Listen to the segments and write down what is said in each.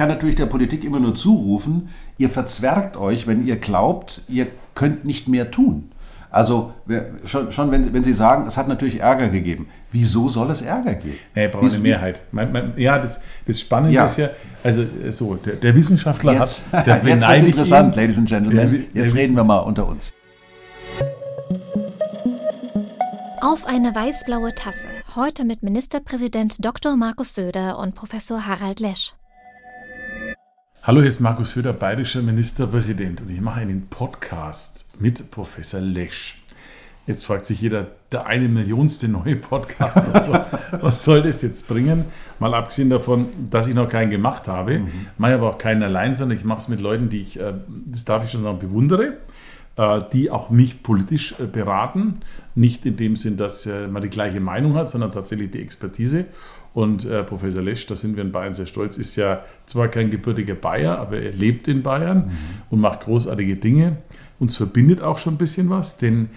kann natürlich der Politik immer nur zurufen, ihr verzwergt euch, wenn ihr glaubt, ihr könnt nicht mehr tun. Also schon, schon wenn, wenn, Sie sagen, es hat natürlich Ärger gegeben. Wieso soll es Ärger geben? Nee, braucht eine Mehrheit. Man, man, ja, das, das Spannende ja. ist ja, also so, der, der Wissenschaftler jetzt, hat... Der jetzt wird interessant, ihn, Ladies and Gentlemen. Der, jetzt reden wir mal unter uns. Auf eine weiß-blaue Tasse. Heute mit Ministerpräsident Dr. Markus Söder und Professor Harald Lesch. Hallo, hier ist Markus Söder, bayerischer Ministerpräsident und ich mache einen Podcast mit Professor Lesch. Jetzt fragt sich jeder, der eine Millionste neue Podcast, also, was soll das jetzt bringen? Mal abgesehen davon, dass ich noch keinen gemacht habe, mhm. mache aber auch keinen allein, sondern ich mache es mit Leuten, die ich, äh, das darf ich schon sagen, bewundere, äh, die auch mich politisch äh, beraten. Nicht in dem Sinn, dass man die gleiche Meinung hat, sondern tatsächlich die Expertise. Und äh, Professor Lesch, da sind wir in Bayern sehr stolz, ist ja zwar kein gebürtiger Bayer, aber er lebt in Bayern mhm. und macht großartige Dinge. Uns verbindet auch schon ein bisschen was, denn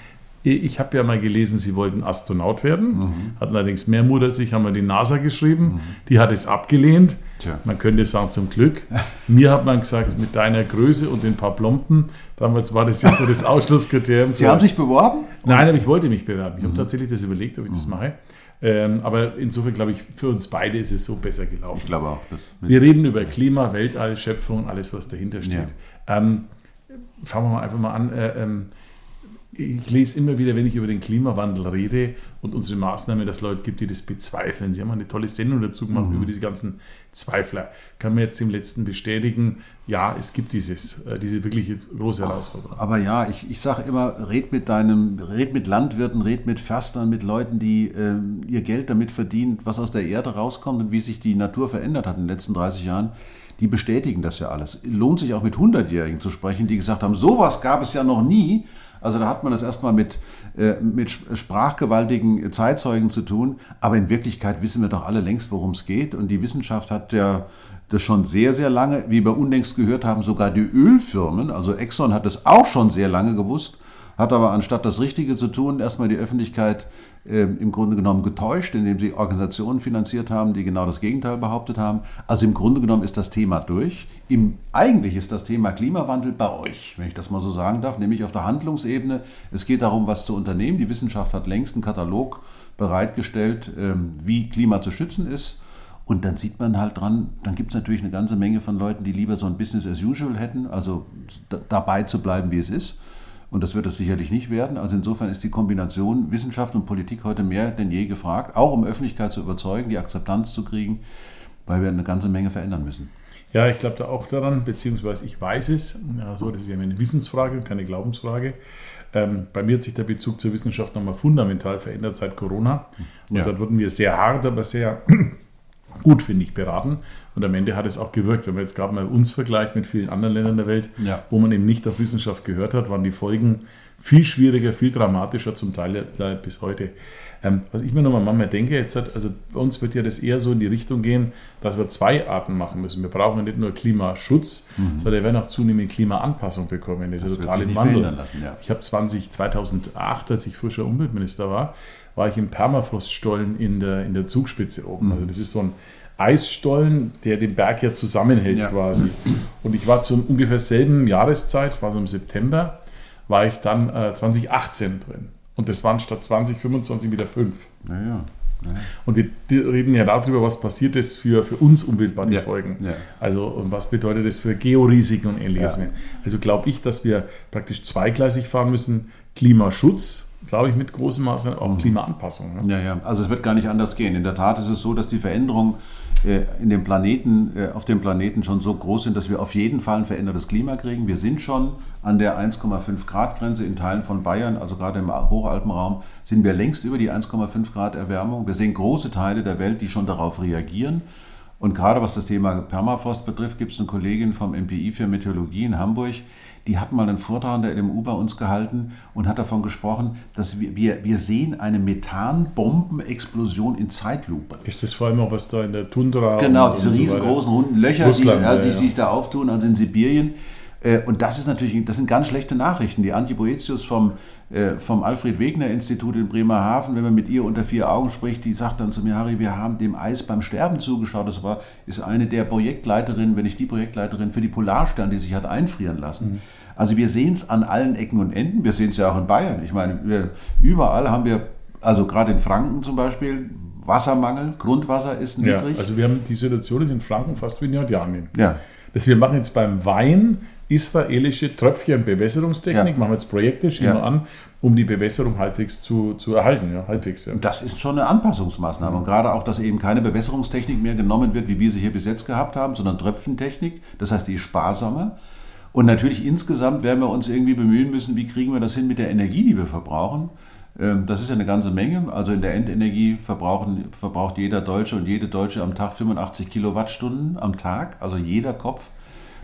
ich habe ja mal gelesen, Sie wollten Astronaut werden, mhm. hatten allerdings mehr Mut als ich, haben wir die NASA geschrieben, mhm. die hat es abgelehnt. Tja. Man könnte sagen, zum Glück. Mir hat man gesagt, mit deiner Größe und den paar Plomben, damals war das ja so das Ausschlusskriterium. Sie haben sich beworben? Nein, aber ich wollte mich bewerben. Ich mhm. habe tatsächlich das überlegt, ob ich das mhm. mache. Ähm, aber insofern glaube ich, für uns beide ist es so besser gelaufen. Ich glaube auch. wir reden über Klima, Weltall, Schöpfung, alles, was dahinter steht. Ja. Ähm, fangen wir mal einfach mal an. Äh, ähm, ich lese immer wieder, wenn ich über den Klimawandel rede und unsere Maßnahmen, dass es Leute gibt, die das bezweifeln. Sie haben eine tolle Sendung dazu gemacht mhm. über diese ganzen Zweifler. Kann man jetzt im letzten bestätigen, ja, es gibt dieses, äh, diese wirklich große Herausforderung. Aber ja, ich, ich sage immer, red mit deinem, red mit Landwirten, red mit Förstern, mit Leuten, die äh, ihr Geld damit verdienen, was aus der Erde rauskommt und wie sich die Natur verändert hat in den letzten 30 Jahren die bestätigen das ja alles. Lohnt sich auch mit 100-Jährigen zu sprechen, die gesagt haben, sowas gab es ja noch nie also da hat man das erstmal mit, äh, mit sprachgewaltigen Zeitzeugen zu tun. Aber in Wirklichkeit wissen wir doch alle längst, worum es geht. Und die Wissenschaft hat ja das schon sehr, sehr lange, wie wir unlängst gehört haben, sogar die Ölfirmen, also Exxon hat das auch schon sehr lange gewusst, hat aber anstatt das Richtige zu tun, erstmal die Öffentlichkeit im Grunde genommen getäuscht, indem sie Organisationen finanziert haben, die genau das Gegenteil behauptet haben. Also im Grunde genommen ist das Thema durch. Im, eigentlich ist das Thema Klimawandel bei euch, wenn ich das mal so sagen darf, nämlich auf der Handlungsebene. Es geht darum, was zu unternehmen. Die Wissenschaft hat längst einen Katalog bereitgestellt, ähm, wie Klima zu schützen ist. Und dann sieht man halt dran, dann gibt es natürlich eine ganze Menge von Leuten, die lieber so ein Business as usual hätten, also dabei zu bleiben, wie es ist. Und das wird es sicherlich nicht werden. Also insofern ist die Kombination Wissenschaft und Politik heute mehr denn je gefragt, auch um Öffentlichkeit zu überzeugen, die Akzeptanz zu kriegen, weil wir eine ganze Menge verändern müssen. Ja, ich glaube da auch daran, beziehungsweise ich weiß es. Ja, so, das ist ja eine Wissensfrage und keine Glaubensfrage. Ähm, bei mir hat sich der Bezug zur Wissenschaft nochmal fundamental verändert seit Corona. Und ja. da wurden wir sehr hart, aber sehr gut, finde ich, beraten. Und am Ende hat es auch gewirkt. Wenn man jetzt gerade mal uns vergleicht mit vielen anderen Ländern der Welt, ja. wo man eben nicht auf Wissenschaft gehört hat, waren die Folgen viel schwieriger, viel dramatischer, zum Teil bis heute. Ähm, was ich mir nochmal manchmal denke, jetzt hat, also bei uns wird ja das eher so in die Richtung gehen, dass wir zwei Arten machen müssen. Wir brauchen nicht nur Klimaschutz, mhm. sondern wir werden auch zunehmend Klimaanpassung bekommen. Das, das ist total im Wandel. Lassen, ja. Ich habe 2008, als ich frischer Umweltminister war, war ich im Permafroststollen in der, in der Zugspitze oben. Mhm. Also das ist so ein Eisstollen, der den Berg ja zusammenhält ja. quasi. Und ich war zum ungefähr selben Jahreszeit, es war so im September, war ich dann äh, 2018 drin. Und das waren statt 2025 wieder fünf. Ja, ja. Und wir reden ja darüber, was passiert ist für, für uns unbildbare ja, Folgen. Ja. Also und was bedeutet das für Georisiken und ähnliches. Ja. Also glaube ich, dass wir praktisch zweigleisig fahren müssen. Klimaschutz, glaube ich, mit großem Maße auch mhm. Klimaanpassung. Ne? Ja, ja, also es wird gar nicht anders gehen. In der Tat ist es so, dass die Veränderungen äh, in dem Planeten, äh, auf dem Planeten schon so groß sind, dass wir auf jeden Fall ein verändertes Klima kriegen. Wir sind schon an der 1,5 Grad Grenze in Teilen von Bayern, also gerade im Hochalpenraum, sind wir längst über die 1,5 Grad Erwärmung. Wir sehen große Teile der Welt, die schon darauf reagieren. Und gerade was das Thema Permafrost betrifft, gibt es eine Kollegin vom MPI für Meteorologie in Hamburg, die hat mal einen Vortrag an der LMU bei uns gehalten und hat davon gesprochen, dass wir, wir, wir sehen eine Methanbombenexplosion in Zeitlupe. Ist das vor allem auch was da in der Tundra? Genau, diese riesengroßen runden Löcher, Russland, die, ja, die ja. sich da auftun, also in Sibirien. Äh, und das ist natürlich, das sind ganz schlechte Nachrichten. Die Antje Boetius vom, vom Alfred Wegener Institut in Bremerhaven, wenn man mit ihr unter vier Augen spricht, die sagt dann zu mir, Harry, wir haben dem Eis beim Sterben zugeschaut. Das war, ist eine der Projektleiterinnen, wenn nicht die Projektleiterin für die Polarstern, die sich hat einfrieren lassen. Mhm. Also wir sehen es an allen Ecken und Enden. Wir sehen es ja auch in Bayern. Ich meine, wir, überall haben wir, also gerade in Franken zum Beispiel, Wassermangel, Grundwasser ist niedrig. Ja, also wir haben die Situation ist in Franken fast wie in Jordanien. Ja. Das wir machen jetzt beim Wein israelische Tröpfchenbewässerungstechnik, ja. machen wir jetzt Projekte, schieben ja. an, um die Bewässerung halbwegs zu, zu erhalten. Ja, halbwegs, ja. Das ist schon eine Anpassungsmaßnahme. Und gerade auch, dass eben keine Bewässerungstechnik mehr genommen wird, wie wir sie hier bis jetzt gehabt haben, sondern Tröpfchentechnik. Das heißt, die ist sparsamer. Und natürlich insgesamt werden wir uns irgendwie bemühen müssen, wie kriegen wir das hin mit der Energie, die wir verbrauchen. Ähm, das ist ja eine ganze Menge. Also in der Endenergie verbraucht jeder Deutsche und jede Deutsche am Tag 85 Kilowattstunden am Tag, also jeder Kopf.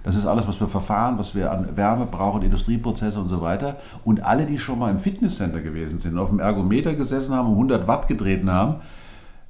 Das ist alles, was wir verfahren, was wir an Wärme brauchen, Industrieprozesse und so weiter. Und alle, die schon mal im Fitnesscenter gewesen sind, auf dem Ergometer gesessen haben und 100 Watt getreten haben,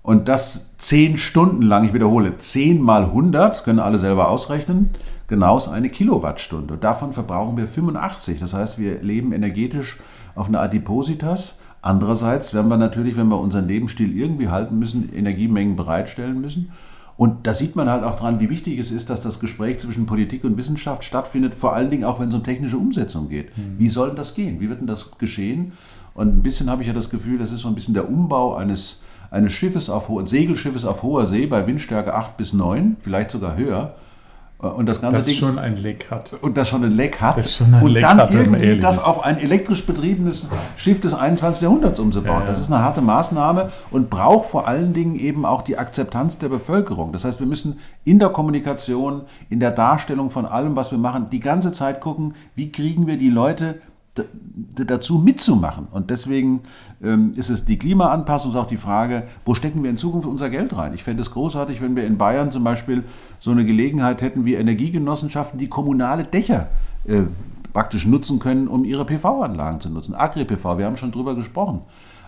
und das 10 Stunden lang, ich wiederhole, 10 mal 100, können alle selber ausrechnen, genau ist eine Kilowattstunde. Und davon verbrauchen wir 85. Das heißt, wir leben energetisch auf eine Adipositas Andererseits werden wir natürlich, wenn wir unseren Lebensstil irgendwie halten müssen, Energiemengen bereitstellen müssen. Und da sieht man halt auch dran, wie wichtig es ist, dass das Gespräch zwischen Politik und Wissenschaft stattfindet, vor allen Dingen auch, wenn es um technische Umsetzung geht. Mhm. Wie soll denn das gehen? Wie wird denn das geschehen? Und ein bisschen habe ich ja das Gefühl, das ist so ein bisschen der Umbau eines, eines Schiffes auf Segelschiffes auf hoher See bei Windstärke 8 bis 9, vielleicht sogar höher. Und das ganze das Ding, schon ein Leck hat. Und das schon ein Leck hat. Ein und Leck dann hat, irgendwie das auf ein elektrisch betriebenes Schiff des 21. Jahrhunderts umzubauen. Ja, ja. Das ist eine harte Maßnahme und braucht vor allen Dingen eben auch die Akzeptanz der Bevölkerung. Das heißt, wir müssen in der Kommunikation, in der Darstellung von allem, was wir machen, die ganze Zeit gucken, wie kriegen wir die Leute dazu mitzumachen. Und deswegen ähm, ist es die Klimaanpassung, ist auch die Frage, wo stecken wir in Zukunft unser Geld rein? Ich fände es großartig, wenn wir in Bayern zum Beispiel so eine Gelegenheit hätten wie Energiegenossenschaften, die kommunale Dächer äh, praktisch nutzen können, um ihre PV-Anlagen zu nutzen. Agri-PV, wir haben schon drüber gesprochen.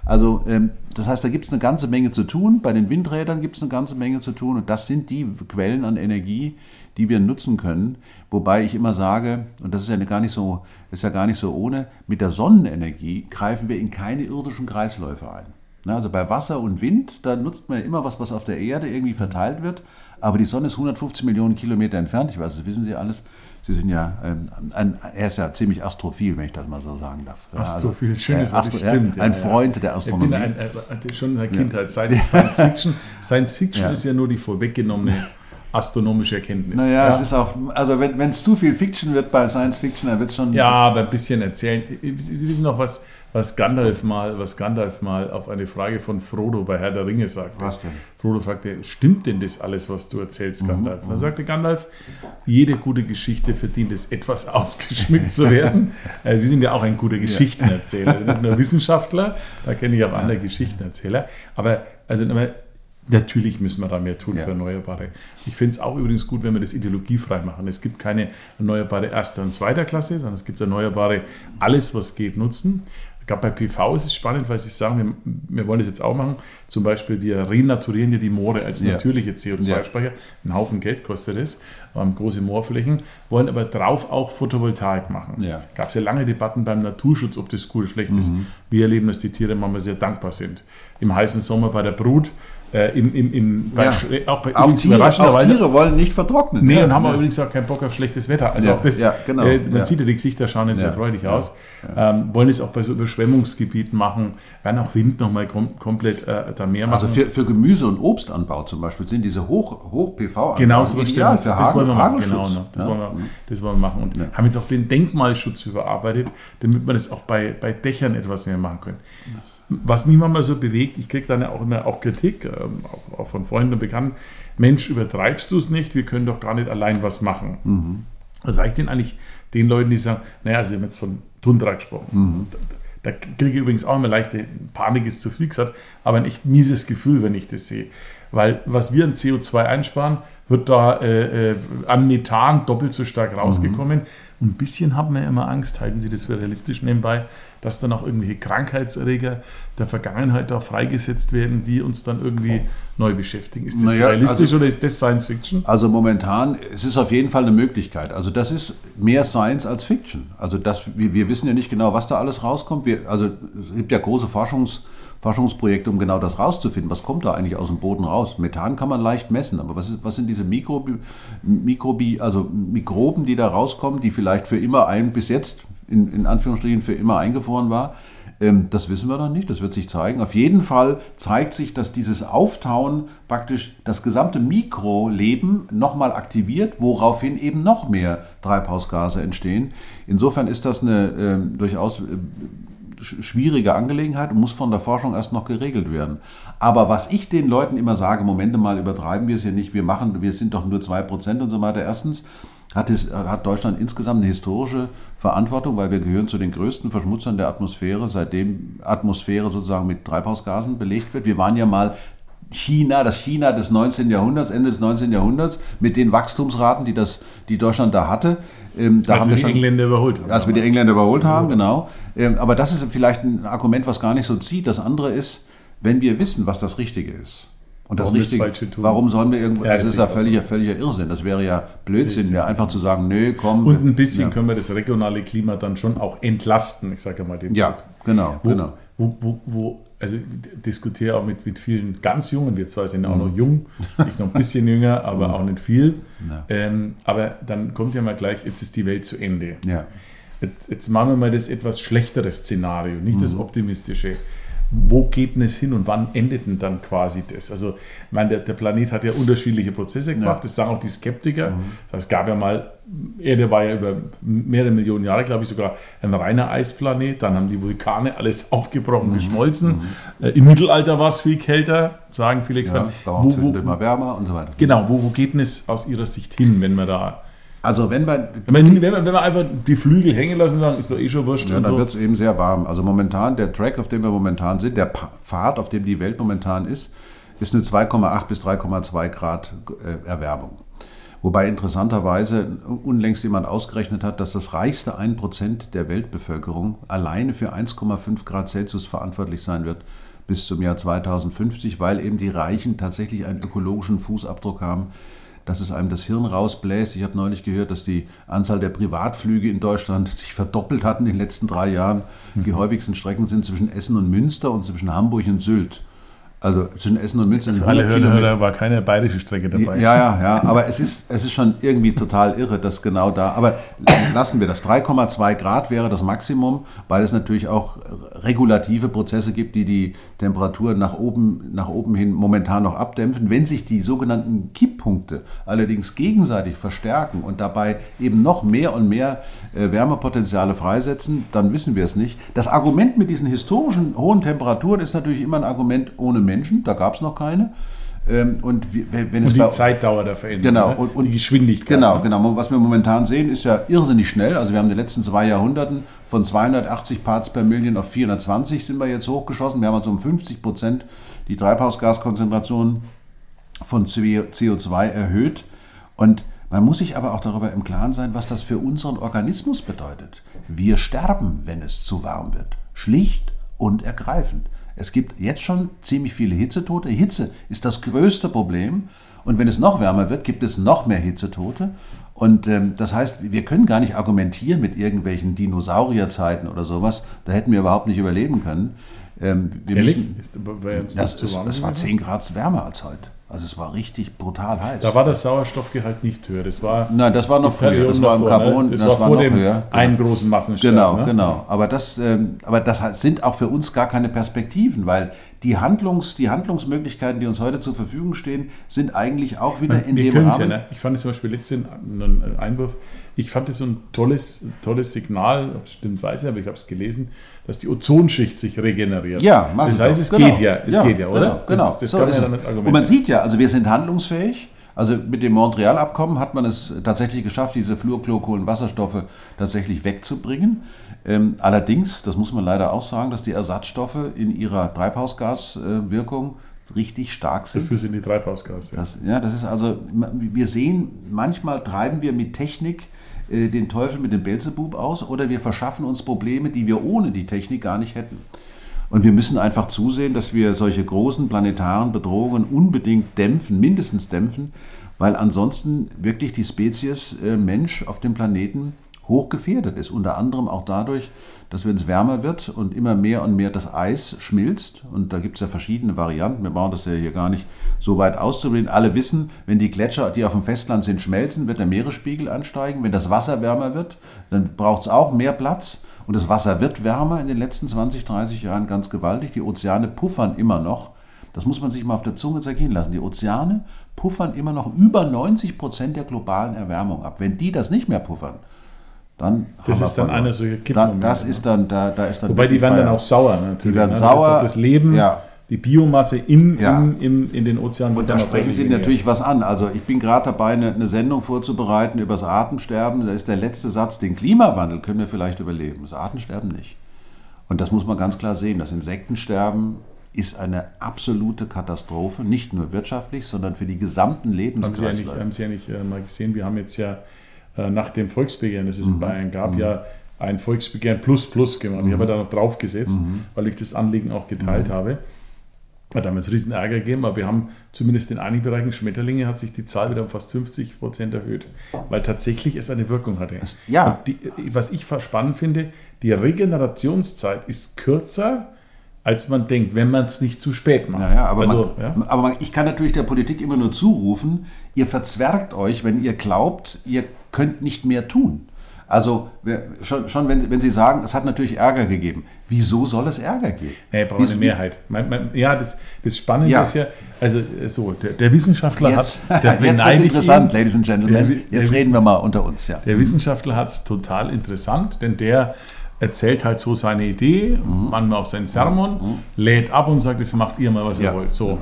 Also ähm, das heißt, da gibt es eine ganze Menge zu tun. Bei den Windrädern gibt es eine ganze Menge zu tun. Und das sind die Quellen an Energie, die wir nutzen können. Wobei ich immer sage, und das ist ja gar nicht so, ist ja gar nicht so ohne, mit der Sonnenenergie greifen wir in keine irdischen Kreisläufe ein. Also bei Wasser und Wind, da nutzt man ja immer was, was auf der Erde irgendwie verteilt wird. Aber die Sonne ist 150 Millionen Kilometer entfernt. Ich weiß, das wissen Sie alles. Sie sind ja, ähm, ein, er ist ja ziemlich astrophil, wenn ich das mal so sagen darf. Astrophil, also, schönes äh, Astro, stimmt. Ein Freund der Astronomie. Ich bin ein, äh, schon in der Kindheit. Science, Science Fiction, Science Fiction ist ja nur die vorweggenommene astronomische Erkenntnis. Naja, ja. es ist auch, also wenn es zu viel Fiction wird bei Science Fiction, dann wird es schon. Ja, aber ein bisschen erzählen. Sie wissen noch, was, was Gandalf mal, was Gandalf mal auf eine Frage von Frodo bei Herr der Ringe sagte. Was denn? Frodo fragte, stimmt denn das alles, was du erzählst, mhm, Gandalf? Mhm, da sagte Gandalf, jede gute Geschichte verdient es, etwas ausgeschmückt zu werden. Äh, Sie sind ja auch ein guter Geschichtenerzähler, nicht nur Wissenschaftler, da kenne ich auch andere Geschichtenerzähler. Aber also Natürlich müssen wir da mehr tun ja. für Erneuerbare. Ich finde es auch übrigens gut, wenn wir das ideologiefrei machen. Es gibt keine erneuerbare erster und zweiter Klasse, sondern es gibt erneuerbare alles, was geht, nutzen. Gerade bei PV ist es spannend, weil Sie sagen, wir, wir, wollen das jetzt auch machen. Zum Beispiel, wir renaturieren ja die Moore als natürliche CO2-Speicher. Ja. Ein Haufen Geld kostet es, ähm, große Moorflächen, wollen aber drauf auch Photovoltaik machen. Ja. Gab es ja lange Debatten beim Naturschutz, ob das gut oder schlecht mhm. ist. Wir erleben, dass die Tiere manchmal sehr dankbar sind. Im heißen Sommer bei der Brut äh, in, in, in, ja. auch bei auch Tiere, auch Tiere wollen nicht vertrocknen. Nee, ja, und haben ja. übrigens auch keinen Bock auf schlechtes Wetter. Also auch das, ja, genau. äh, man sieht ja die Gesichter schauen jetzt sehr freudig aus. Ähm, wollen es auch bei so Überschwemmungsgebieten machen, werden auch Wind nochmal kom komplett äh, da mehr also machen. Also für, für Gemüse- und Obstanbau zum Beispiel sind diese Hoch-PV-Anlagen genau, so ideal für das wollen wir machen. Genau, ne? das, wollen wir, das wollen wir machen. Und haben jetzt auch den Denkmalschutz überarbeitet, damit wir das auch bei, bei Dächern etwas mehr machen können was mich manchmal so bewegt, ich kriege dann ja auch immer auch Kritik, ähm, auch, auch, von Freunden und Bekannten, Mensch, übertreibst du es nicht, wir können doch gar nicht allein was machen. Mhm. Was sage ich denn eigentlich den Leuten, die sagen, naja, Sie haben jetzt von Tundra gesprochen. Mhm. Da, da kriege ich übrigens auch immer leichte Panik, ist zu viel gesagt, aber ein echt mieses Gefühl, wenn ich das sehe. Weil was wir an CO2 einsparen, wird da äh, äh, an Methan doppelt so stark rausgekommen. Mhm. Und ein bisschen man ja immer Angst, halten Sie das für realistisch nebenbei, dass dann auch irgendwelche Krankheitserreger der Vergangenheit da freigesetzt werden, die uns dann irgendwie neu beschäftigen. Ist das naja, realistisch also, oder ist das Science Fiction? Also momentan, es ist auf jeden Fall eine Möglichkeit. Also das ist mehr Science als Fiction. Also das, wir, wir wissen ja nicht genau, was da alles rauskommt. Wir, also es gibt ja große Forschungs- Forschungsprojekte, um genau das rauszufinden. Was kommt da eigentlich aus dem Boden raus? Methan kann man leicht messen, aber was, ist, was sind diese Mikrobi, Mikrobi, also Mikroben, die da rauskommen, die vielleicht für immer ein, bis jetzt in, in Anführungsstrichen für immer eingefroren war? Ähm, das wissen wir noch nicht, das wird sich zeigen. Auf jeden Fall zeigt sich, dass dieses Auftauen praktisch das gesamte Mikroleben nochmal aktiviert, woraufhin eben noch mehr Treibhausgase entstehen. Insofern ist das eine äh, durchaus schwierige Angelegenheit und muss von der Forschung erst noch geregelt werden. Aber was ich den Leuten immer sage, Momente mal übertreiben wir es ja nicht, wir machen, wir sind doch nur 2% und so weiter. Erstens hat, es, hat Deutschland insgesamt eine historische Verantwortung, weil wir gehören zu den größten Verschmutzern der Atmosphäre, seitdem Atmosphäre sozusagen mit Treibhausgasen belegt wird. Wir waren ja mal China, das China des 19. Jahrhunderts, Ende des 19. Jahrhunderts, mit den Wachstumsraten, die, das, die Deutschland da hatte. Ähm, da als haben wir die schon, Engländer überholt haben. Als wir die Engländer überholt haben, genau. Ähm, aber das ist vielleicht ein Argument, was gar nicht so zieht. Das andere ist, wenn wir wissen, was das Richtige ist. Und das warum Richtige, warum sollen wir irgendwo, ja, das, das ist ja völliger, völliger Irrsinn. Das wäre ja Blödsinn, ja einfach zu sagen, nö, komm. Und ein bisschen ja. können wir das regionale Klima dann schon auch entlasten, ich sage mal den Ja, genau, wo, genau. Wo, wo, wo, also ich diskutiere auch mit, mit vielen ganz Jungen, wir zwei sind auch noch mhm. jung, ich noch ein bisschen jünger, aber mhm. auch nicht viel. Ähm, aber dann kommt ja mal gleich, jetzt ist die Welt zu Ende. Ja. Jetzt, jetzt machen wir mal das etwas schlechtere Szenario, nicht mhm. das optimistische wo geht denn es hin und wann endet denn dann quasi das? Also, ich meine, der, der Planet hat ja unterschiedliche Prozesse gemacht, ja. das sagen auch die Skeptiker. Mhm. Das gab ja mal, Erde war ja über mehrere Millionen Jahre, glaube ich, sogar ein reiner Eisplanet. Dann haben die Vulkane alles aufgebrochen, mhm. geschmolzen. Mhm. Äh, Im Mittelalter war es viel kälter, sagen viele Experten. Ja, es war auch wo, wo, immer wärmer und so weiter. Genau, wo, wo geht denn es aus Ihrer Sicht hin, wenn man da also wenn man, wenn man, wenn man, einfach die Flügel hängen lassen sagen, ist doch eh schon wurscht. Ja, dann so. wird es eben sehr warm. Also momentan, der Track, auf dem wir momentan sind, der Pfad, auf dem die Welt momentan ist, ist eine 2,8 bis 3,2 Grad äh, Erwärmung. Wobei interessanterweise unlängst jemand ausgerechnet hat, dass das reichste 1% der Weltbevölkerung alleine für 1,5 Grad Celsius verantwortlich sein wird bis zum Jahr 2050, weil eben die Reichen tatsächlich einen ökologischen Fußabdruck haben, dass es einem das Hirn rausbläst. Ich habe neulich gehört, dass die Anzahl der Privatflüge in Deutschland sich verdoppelt hat in den letzten drei Jahren. Die häufigsten Strecken sind zwischen Essen und Münster und zwischen Hamburg und Sylt. Also zwischen Essen und Münster. Für alle Hörer war keine bayerische Strecke dabei. Ja, ja, ja. Aber es ist, es ist schon irgendwie total irre, dass genau da. Aber lassen wir das. 3,2 Grad wäre das Maximum, weil es natürlich auch regulative Prozesse gibt, die die Temperatur nach oben, nach oben hin momentan noch abdämpfen. Wenn sich die sogenannten Kipppunkte allerdings gegenseitig verstärken und dabei eben noch mehr und mehr äh, Wärmepotenziale freisetzen, dann wissen wir es nicht. Das Argument mit diesen historischen hohen Temperaturen ist natürlich immer ein Argument ohne Menschen, da gab es noch keine. Ähm, und wenn es und die Zeitdauer der Veränderung, genau, ne? und, und, die Geschwindigkeit. Genau, ne? genau. Was wir momentan sehen, ist ja irrsinnig schnell. Also wir haben in den letzten zwei Jahrhunderten von 280 Parts per Million auf 420 sind wir jetzt hochgeschossen. Wir haben also um 50 Prozent die Treibhausgaskonzentration von CO2 erhöht. Und man muss sich aber auch darüber im Klaren sein, was das für unseren Organismus bedeutet. Wir sterben, wenn es zu warm wird. Schlicht und ergreifend. Es gibt jetzt schon ziemlich viele Hitzetote. Hitze ist das größte Problem. Und wenn es noch wärmer wird, gibt es noch mehr Hitzetote. Und ähm, das heißt, wir können gar nicht argumentieren mit irgendwelchen Dinosaurierzeiten oder sowas. Da hätten wir überhaupt nicht überleben können. Ähm, wir Müssen, das, es, es war 10 Grad wärmer als heute. Also es war richtig brutal heiß. Da war das Sauerstoffgehalt nicht höher. Das war Nein, das war noch früher. Das war im Carbon. Ne? Das, das, war, war vor noch dem höher. einen großen Massenstern. Genau, ne? genau. Aber das, ähm, aber das sind auch für uns gar keine Perspektiven, weil die, Handlungs, die Handlungsmöglichkeiten, die uns heute zur Verfügung stehen, sind eigentlich auch wieder in Wir dem Rahmen. Ja, ne? Ich fand es zum Beispiel letztens einen Einwurf. Ich fand es so ein tolles, tolles Signal, ob es stimmt, weiß ich, aber ich habe es gelesen, dass die Ozonschicht sich regeneriert. Ja, Das heißt, es genau. geht ja, es ja, geht ja, oder? Genau. genau. Das, das so ja. Und man sieht ja, also wir sind handlungsfähig. Also mit dem Montreal-Abkommen hat man es tatsächlich geschafft, diese Fluorchlorkohlenwasserstoffe tatsächlich wegzubringen. Ähm, allerdings, das muss man leider auch sagen, dass die Ersatzstoffe in ihrer Treibhausgaswirkung richtig stark sind. Dafür sind die Treibhausgase. Das, ja, das ist also, wir sehen, manchmal treiben wir mit Technik äh, den Teufel mit dem Belzebub aus oder wir verschaffen uns Probleme, die wir ohne die Technik gar nicht hätten. Und wir müssen einfach zusehen, dass wir solche großen planetaren Bedrohungen unbedingt dämpfen, mindestens dämpfen, weil ansonsten wirklich die Spezies äh, Mensch auf dem Planeten hochgefährdet ist. Unter anderem auch dadurch, dass wenn es wärmer wird und immer mehr und mehr das Eis schmilzt, und da gibt es ja verschiedene Varianten, wir brauchen das ja hier gar nicht so weit auszubilden. Alle wissen, wenn die Gletscher, die auf dem Festland sind, schmelzen, wird der Meeresspiegel ansteigen. Wenn das Wasser wärmer wird, dann braucht es auch mehr Platz. Und das Wasser wird wärmer in den letzten 20, 30 Jahren ganz gewaltig. Die Ozeane puffern immer noch. Das muss man sich mal auf der Zunge zergehen lassen. Die Ozeane puffern immer noch über 90 Prozent der globalen Erwärmung ab. Wenn die das nicht mehr puffern, dann das ist dann eine solche Kippmomente. Das ist dann, da, da ist dann Wobei die werden dann auch sauer natürlich. Die werden ne? sauer. Das, das Leben, ja. die Biomasse im, ja. im, im, in den Ozeanen. Und da sprechen Sie natürlich was an. Also ich bin gerade dabei, eine, eine, Sendung vorzubereiten über das Artensterben. Da ist der letzte Satz, den Klimawandel können wir vielleicht überleben, das Artensterben nicht. Und das muss man ganz klar sehen. Das Insektensterben ist eine absolute Katastrophe, nicht nur wirtschaftlich, sondern für die gesamten Lebenskreise. Haben Sie ja nicht, haben Sie ja nicht äh, mal gesehen, wir haben jetzt ja äh, nach dem Volksbegehren, das es in mhm. Bayern gab, mhm. ja ein Volksbegehren plus plus gemacht. Mhm. Ich habe da noch draufgesetzt, mhm. weil ich das Anliegen auch geteilt mhm. habe. Hat damals riesen Ärger gegeben, aber wir haben zumindest in einigen Bereichen Schmetterlinge hat sich die Zahl wieder um fast 50 Prozent erhöht, weil tatsächlich es eine Wirkung hatte. Ja. Die, was ich spannend finde, die Regenerationszeit ist kürzer als man denkt, wenn man es nicht zu spät macht. Naja, aber, also, man, ja? aber man, ich kann natürlich der Politik immer nur zurufen, ihr verzwergt euch, wenn ihr glaubt, ihr könnt nicht mehr tun. Also schon, schon wenn, wenn, Sie sagen, es hat natürlich Ärger gegeben. Wieso soll es Ärger geben? Nee, braucht eine Mehrheit. Man, man, ja, das, das Spannende ja. ist ja, also so, der, der Wissenschaftler jetzt, hat... Der jetzt wird interessant, ihn, Ladies and Gentlemen. Der, jetzt reden wir mal unter uns. Ja. Der Wissenschaftler hat es total interessant, denn der erzählt halt so seine Idee, mhm. manchmal auch seinen Sermon, mhm. lädt ab und sagt, jetzt macht ihr mal, was ja. ihr wollt. So.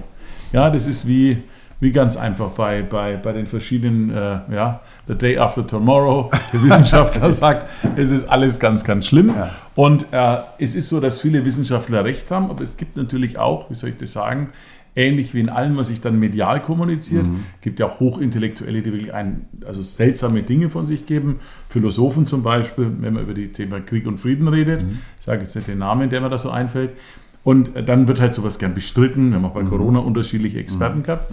Ja, das ist wie wie ganz einfach bei, bei, bei den verschiedenen, äh, ja, The Day After Tomorrow, der Wissenschaftler sagt, es ist alles ganz, ganz schlimm. Ja. Und äh, es ist so, dass viele Wissenschaftler recht haben, aber es gibt natürlich auch, wie soll ich das sagen, ähnlich wie in allem, was sich dann medial kommuniziert, mhm. gibt ja auch Hochintellektuelle, die wirklich ein, also seltsame Dinge von sich geben. Philosophen zum Beispiel, wenn man über die Thema Krieg und Frieden redet, mhm. ich sage jetzt nicht den Namen, der mir da so einfällt. Und dann wird halt sowas gern bestritten. Wir haben auch bei mhm. Corona unterschiedliche Experten mhm. gehabt.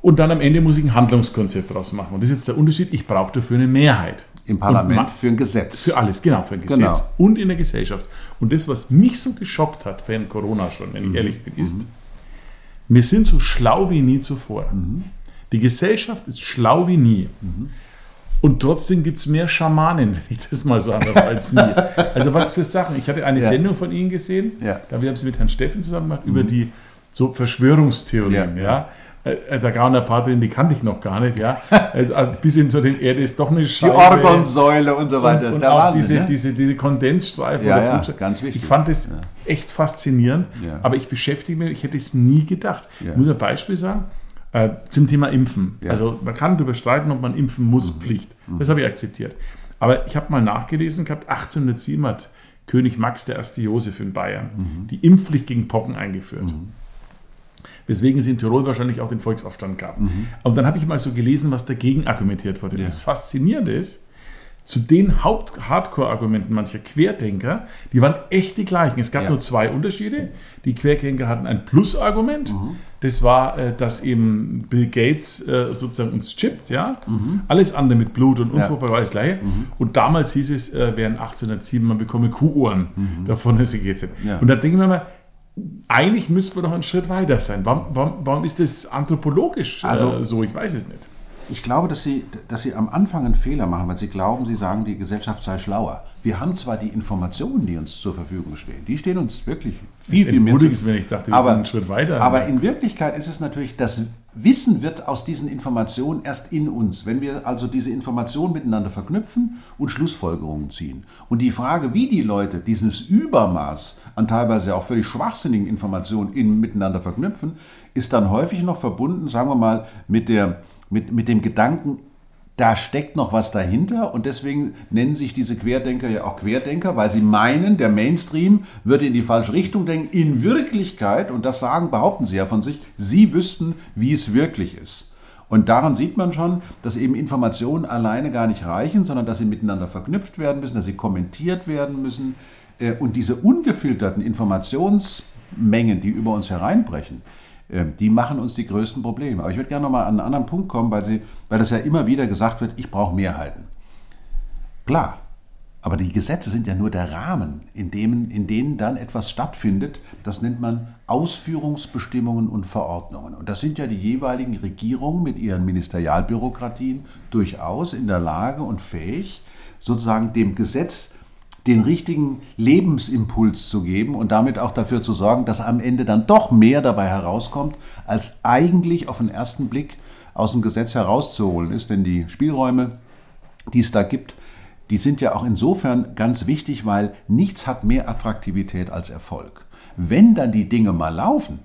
Und dann am Ende muss ich ein Handlungskonzept draus machen. Und das ist jetzt der Unterschied, ich brauche dafür eine Mehrheit. Im Parlament für ein Gesetz. Für alles, genau, für ein Gesetz genau. und in der Gesellschaft. Und das, was mich so geschockt hat während Corona schon, wenn ich mhm. ehrlich bin, ist, mhm. wir sind so schlau wie nie zuvor. Mhm. Die Gesellschaft ist schlau wie nie. Mhm. Und trotzdem gibt es mehr Schamanen, wenn ich das mal sage, als nie. Also was für Sachen. Ich hatte eine ja. Sendung von Ihnen gesehen, ja. da haben Sie mit Herrn Steffen zusammen gemacht, über mhm. die so Verschwörungstheorien. Ja, ja. Äh, der Gauner Patrin, die kannte ich noch gar nicht, ja. Äh, äh, bis hin zu den Erde ist doch eine Scheibe. Die Orgonsäule und so weiter. Und, und auch diese, ne? diese, diese Kondensstreifen. Ja, ja, ganz wichtig. Ich fand das ja. echt faszinierend, ja. aber ich beschäftige mich, ich hätte es nie gedacht. Ich muss ein Beispiel sagen, äh, zum Thema Impfen. Also man kann darüber streiten, ob man impfen muss, mhm. Pflicht. Mhm. Das habe ich akzeptiert. Aber ich habe mal nachgelesen gehabt, 1807 hat König Max I. Josef in Bayern mhm. die Impfpflicht gegen Pocken eingeführt. Mhm weswegen es in Tirol wahrscheinlich auch den Volksaufstand gab. Mhm. Und dann habe ich mal so gelesen, was dagegen argumentiert wurde. Ja. Das Faszinierende ist, zu den Haupt-Hardcore-Argumenten mancher Querdenker, die waren echt die gleichen. Es gab ja. nur zwei Unterschiede. Die Querdenker hatten ein Plus-Argument. Mhm. Das war, äh, dass eben Bill Gates äh, sozusagen uns chippt. Ja? Mhm. Alles andere mit Blut und unvorbereitet ja. Gleiche. Mhm. Und damals hieß es, äh, während 1807, man bekomme Kuhohren. Mhm. Davon ist es ja. Und da denken wir mal, eigentlich müsste man doch einen Schritt weiter sein. Warum, warum, warum ist das anthropologisch also, äh, so? Ich weiß es nicht. Ich glaube, dass Sie, dass Sie am Anfang einen Fehler machen, weil Sie glauben, Sie sagen, die Gesellschaft sei schlauer. Wir haben zwar die Informationen, die uns zur Verfügung stehen, die stehen uns wirklich viel, viel mehr. Ist, wenn ich dachte, wir aber, sind einen Schritt weiter. Aber in Wirklichkeit ist es natürlich, das Wissen wird aus diesen Informationen erst in uns, wenn wir also diese Informationen miteinander verknüpfen und Schlussfolgerungen ziehen. Und die Frage, wie die Leute dieses Übermaß an teilweise auch völlig schwachsinnigen Informationen in, miteinander verknüpfen, ist dann häufig noch verbunden, sagen wir mal, mit, der, mit, mit dem Gedanken, da steckt noch was dahinter und deswegen nennen sich diese Querdenker ja auch Querdenker, weil sie meinen, der Mainstream würde in die falsche Richtung denken. In Wirklichkeit, und das sagen, behaupten sie ja von sich, sie wüssten, wie es wirklich ist. Und daran sieht man schon, dass eben Informationen alleine gar nicht reichen, sondern dass sie miteinander verknüpft werden müssen, dass sie kommentiert werden müssen. Äh, und diese ungefilterten Informationsmengen, die über uns hereinbrechen, die machen uns die größten Probleme. Aber ich würde gerne noch mal an einen anderen Punkt kommen, weil, sie, weil das ja immer wieder gesagt wird, ich brauche Mehrheiten. Klar, aber die Gesetze sind ja nur der Rahmen, in, dem, in denen dann etwas stattfindet. Das nennt man Ausführungsbestimmungen und Verordnungen. Und das sind ja die jeweiligen Regierungen mit ihren Ministerialbürokratien durchaus in der Lage und fähig, sozusagen dem Gesetz den richtigen Lebensimpuls zu geben und damit auch dafür zu sorgen, dass am Ende dann doch mehr dabei herauskommt, als eigentlich auf den ersten Blick aus dem Gesetz herauszuholen ist. Denn die Spielräume, die es da gibt, die sind ja auch insofern ganz wichtig, weil nichts hat mehr Attraktivität als Erfolg. Wenn dann die Dinge mal laufen,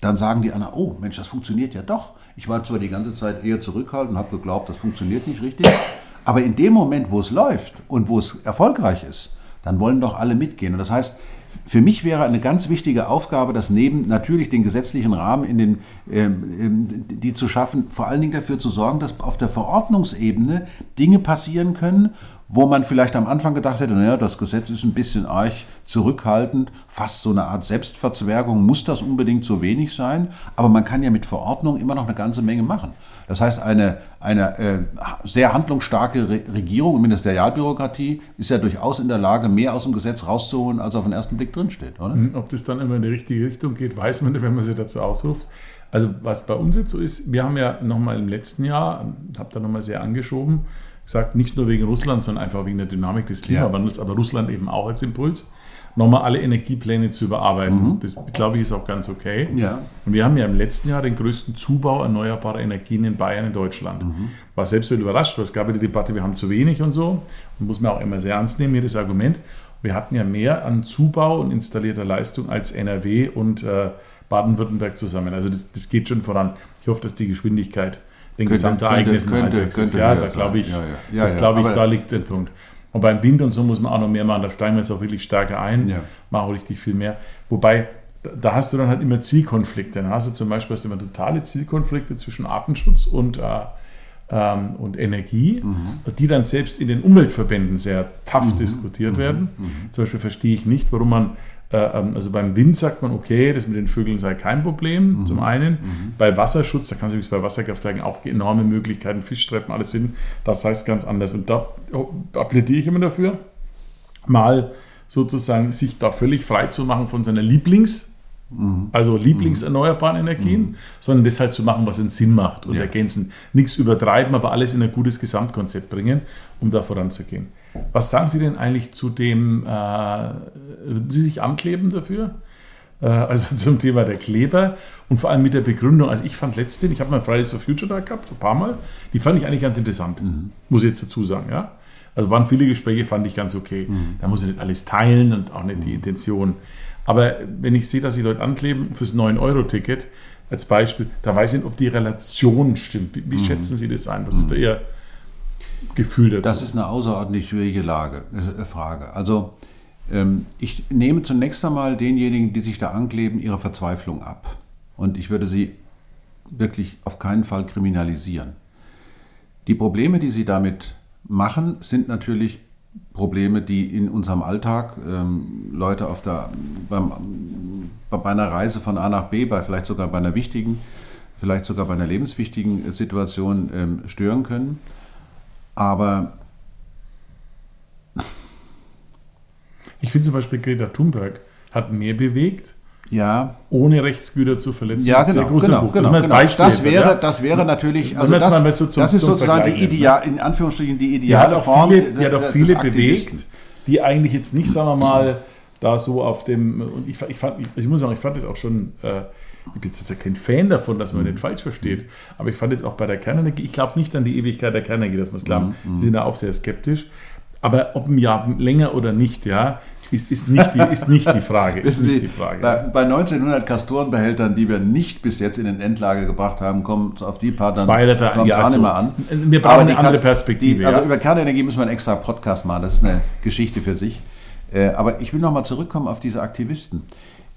dann sagen die anderen, oh Mensch, das funktioniert ja doch. Ich war zwar die ganze Zeit eher zurückhaltend und habe geglaubt, das funktioniert nicht richtig, aber in dem Moment, wo es läuft und wo es erfolgreich ist, dann wollen doch alle mitgehen. Und das heißt, für mich wäre eine ganz wichtige Aufgabe, dass neben natürlich den gesetzlichen Rahmen, in den, ähm, die zu schaffen, vor allen Dingen dafür zu sorgen, dass auf der Verordnungsebene Dinge passieren können, wo man vielleicht am Anfang gedacht hätte, naja, das Gesetz ist ein bisschen arg zurückhaltend, fast so eine Art Selbstverzwergung, muss das unbedingt so wenig sein, aber man kann ja mit Verordnung immer noch eine ganze Menge machen. Das heißt, eine, eine äh, sehr handlungsstarke Re Regierung und Ministerialbürokratie ist ja durchaus in der Lage, mehr aus dem Gesetz rauszuholen, als auf den ersten Blick drinsteht, oder? Hm, ob das dann immer in die richtige Richtung geht, weiß man wenn man sie dazu ausruft. Also was bei uns jetzt so ist, wir haben ja nochmal im letzten Jahr, habe da nochmal sehr angeschoben, gesagt, nicht nur wegen Russland, sondern einfach wegen der Dynamik des Klimawandels, ja. aber Russland eben auch als Impuls, nochmal alle Energiepläne zu überarbeiten. Mhm. Das, glaube ich, ist auch ganz okay. Ja. Und wir haben ja im letzten Jahr den größten Zubau erneuerbarer Energien in Bayern in Deutschland. Mhm. War selbst überrascht, weil es gab ja die Debatte, wir haben zu wenig und so. Und muss man auch immer sehr ernst nehmen, jedes Argument. Wir hatten ja mehr an Zubau und installierter Leistung als NRW und äh, Baden-Württemberg zusammen. Also das, das geht schon voran. Ich hoffe, dass die Geschwindigkeit den Gesamtereignissen könnte, könnte, könnte Ja, da glaube ich, ja, ja. das glaube ich, da liegt der Punkt. Und beim Wind und so muss man auch noch mehr machen. Da steigen wir jetzt auch wirklich stärker ein, machen richtig viel mehr. Wobei, da hast du dann halt immer Zielkonflikte. Dann hast du zum Beispiel hast du immer totale Zielkonflikte zwischen Artenschutz und, äh, ähm, und Energie, mhm. die dann selbst in den Umweltverbänden sehr tough mhm. diskutiert mhm. werden. Mhm. Zum Beispiel verstehe ich nicht, warum man also beim Wind sagt man, okay, das mit den Vögeln sei kein Problem, mhm. zum einen. Mhm. Bei Wasserschutz, da kann es bei Wasserkraftwerken auch enorme Möglichkeiten, Fischtreppen, alles finden. Das heißt ganz anders. Und da, oh, da plädiere ich immer dafür, mal sozusagen sich da völlig frei zu machen von seiner Lieblings- Mhm. Also Lieblingserneuerbaren Energien, mhm. sondern das halt zu machen, was einen Sinn macht und ja. ergänzen. Nichts übertreiben, aber alles in ein gutes Gesamtkonzept bringen, um da voranzugehen. Was sagen Sie denn eigentlich zu dem, äh, würden Sie sich ankleben dafür? Äh, also zum Thema der Kleber und vor allem mit der Begründung. Also ich fand letztens, ich habe mal Fridays for Future da gehabt, so ein paar Mal, die fand ich eigentlich ganz interessant, mhm. muss ich jetzt dazu sagen, ja. Also waren viele Gespräche, fand ich ganz okay. Mhm. Da muss ich nicht alles teilen und auch nicht die mhm. Intention. Aber wenn ich sehe, dass die Leute ankleben fürs 9-Euro-Ticket, als Beispiel, da weiß ich nicht, ob die Relation stimmt. Wie, wie mhm. schätzen Sie das ein? Was ist da Ihr Gefühl dazu? Das ist eine außerordentlich schwierige Lage, äh, Frage. Also ähm, ich nehme zunächst einmal denjenigen, die sich da ankleben, ihre Verzweiflung ab. Und ich würde sie wirklich auf keinen Fall kriminalisieren. Die Probleme, die sie damit machen, sind natürlich Probleme, die in unserem Alltag ähm, Leute auf der, beim, bei einer Reise von A nach B, bei vielleicht sogar bei einer wichtigen, vielleicht sogar bei einer lebenswichtigen Situation ähm, stören können. Aber ich finde zum Beispiel Greta Thunberg hat mehr bewegt, ja. ohne Rechtsgüter zu verletzen. Ja, genau, genau, genau, das, genau. das wäre, ja? das wäre natürlich, also das, so das ist sozusagen die Ideal, in Anführungsstrichen die ideale Form. Viele, die hat auch viele bewegt, die eigentlich jetzt nicht, sagen wir mal, da so auf dem, und ich, ich fand, ich muss sagen, ich fand das auch schon, äh, ich bin jetzt ja kein Fan davon, dass man mhm. nicht falsch versteht, aber ich fand jetzt auch bei der Kernenergie, ich glaube nicht an die Ewigkeit der Kernenergie, dass man es glaubt, mhm. sie sind da auch sehr skeptisch. Aber ob ein Jahr länger oder nicht, ja, Ist, ist, nicht, die, ist nicht die Frage. Ist nicht die Frage. Bei, bei 1900 Kastorenbehältern, die wir nicht bis jetzt in den Endlage gebracht haben, kommt auf die paar dann kommt ja, auch also, nicht mehr an. Wir brauchen eine andere Perspektive. Die, also ja. über Kernenergie müssen wir einen extra Podcast machen. Das ist eine Geschichte für sich. Äh, aber ich will nochmal zurückkommen auf diese Aktivisten.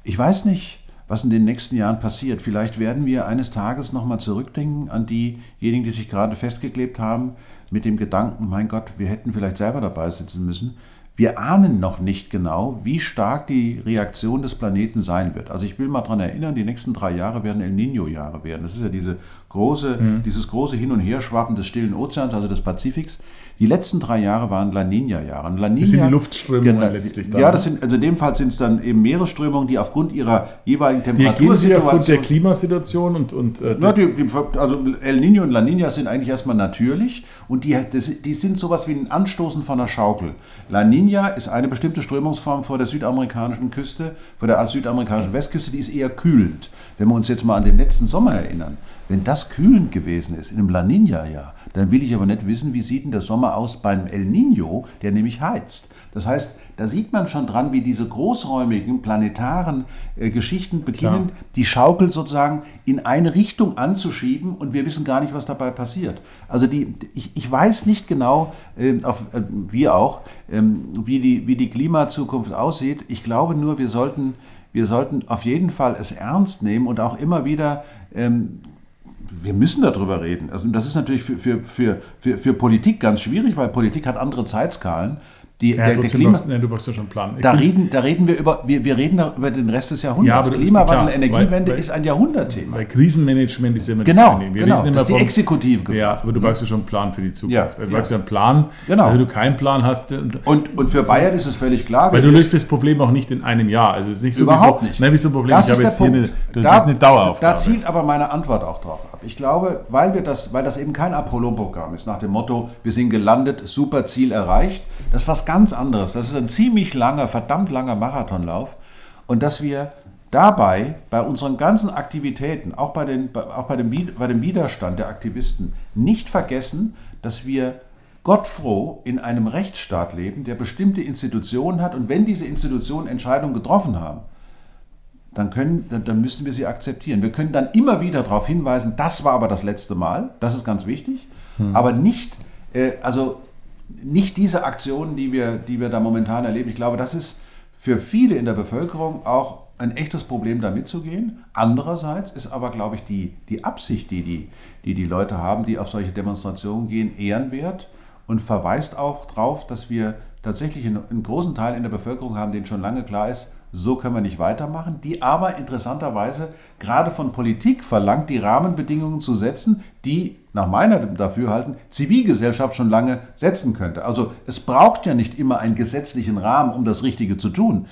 Ich weiß nicht, was in den nächsten Jahren passiert. Vielleicht werden wir eines Tages nochmal zurückdenken an diejenigen, die sich gerade festgeklebt haben, mit dem Gedanken, mein Gott, wir hätten vielleicht selber dabei sitzen müssen. Wir ahnen noch nicht genau, wie stark die Reaktion des Planeten sein wird. Also ich will mal daran erinnern, die nächsten drei Jahre werden El Nino-Jahre werden. Das ist ja diese große, mhm. dieses große Hin- und Herschwappen des Stillen Ozeans, also des Pazifiks. Die letzten drei Jahre waren La Nina-Jahre. La Nina, das sind die Luftströmungen genau, letztlich. Dann. Ja, das sind, also in dem Fall sind es dann eben Meeresströmungen, die aufgrund ihrer jeweiligen Temperatursituation... aufgrund der Klimasituation und... und äh, ja, die, die, also El Nino und La Nina sind eigentlich erstmal natürlich und die, das, die sind sowas wie ein Anstoßen von einer Schaukel. La Nina ist eine bestimmte Strömungsform vor der südamerikanischen Küste, vor der südamerikanischen Westküste, die ist eher kühlend. Wenn wir uns jetzt mal an den letzten Sommer erinnern, wenn das kühlend gewesen ist, in einem La Nina-Jahr, dann will ich aber nicht wissen, wie sieht denn der Sommer aus beim El Nino, der nämlich heizt. Das heißt, da sieht man schon dran, wie diese großräumigen planetaren äh, Geschichten beginnen, Klar. die Schaukel sozusagen in eine Richtung anzuschieben und wir wissen gar nicht, was dabei passiert. Also die, ich, ich weiß nicht genau, äh, auf, äh, wir auch, ähm, wie, die, wie die Klimazukunft aussieht. Ich glaube nur, wir sollten, wir sollten auf jeden Fall es ernst nehmen und auch immer wieder ähm, wir müssen darüber reden. Also das ist natürlich für, für, für, für, für Politik ganz schwierig, weil Politik hat andere Zeitskalen. Die, ja, der, der Klima, brauchst, nee, du brauchst ja schon einen Plan. da reden, da reden wir über, wir, wir reden über den Rest des Jahrhunderts. Ja, Klimawandel, klar, Energiewende weil, ist ein Jahrhundertthema. Bei Krisenmanagement ist immer genau, das Wir genau, das ist die Exekutive. Ja, aber du brauchst ja schon einen Plan für die Zukunft. Ja, du brauchst ja einen Plan, genau. wenn du keinen Plan hast. Und, und für Bayern ist es völlig klar. Weil du löst das Problem auch nicht in einem Jahr. Also es ist nicht so Überhaupt nicht. Nein, wie so ein Problem. Das ich habe jetzt Punkt. hier eine, das da, ist eine Daueraufgabe. Da zielt aber meine Antwort auch drauf ab. Ich glaube, weil, wir das, weil das eben kein Apollon-Programm ist, nach dem Motto, wir sind gelandet, super Ziel erreicht, das ist was ganz anderes. Das ist ein ziemlich langer, verdammt langer Marathonlauf. Und dass wir dabei bei unseren ganzen Aktivitäten, auch bei, den, auch bei, dem, bei dem Widerstand der Aktivisten, nicht vergessen, dass wir gottfroh in einem Rechtsstaat leben, der bestimmte Institutionen hat. Und wenn diese Institutionen Entscheidungen getroffen haben, dann, können, dann, dann, müssen wir sie akzeptieren. Wir können dann immer wieder darauf hinweisen, das war aber das letzte Mal, das ist ganz wichtig, hm. aber nicht, äh, also nicht diese Aktionen, die wir, die wir da momentan erleben. Ich glaube, das ist für viele in der Bevölkerung auch ein echtes Problem, da mitzugehen. Andererseits ist aber, glaube ich, die, die Absicht, die die, die die Leute haben, die auf solche Demonstrationen gehen, ehrenwert und verweist auch darauf, dass wir tatsächlich einen, einen großen Teil in der Bevölkerung haben, den schon lange klar ist, so können wir nicht weitermachen, die aber interessanterweise gerade von Politik verlangt, die Rahmenbedingungen zu setzen, die nach meiner Dafürhalten Zivilgesellschaft schon lange setzen könnte. Also es braucht ja nicht immer einen gesetzlichen Rahmen, um das Richtige zu tun.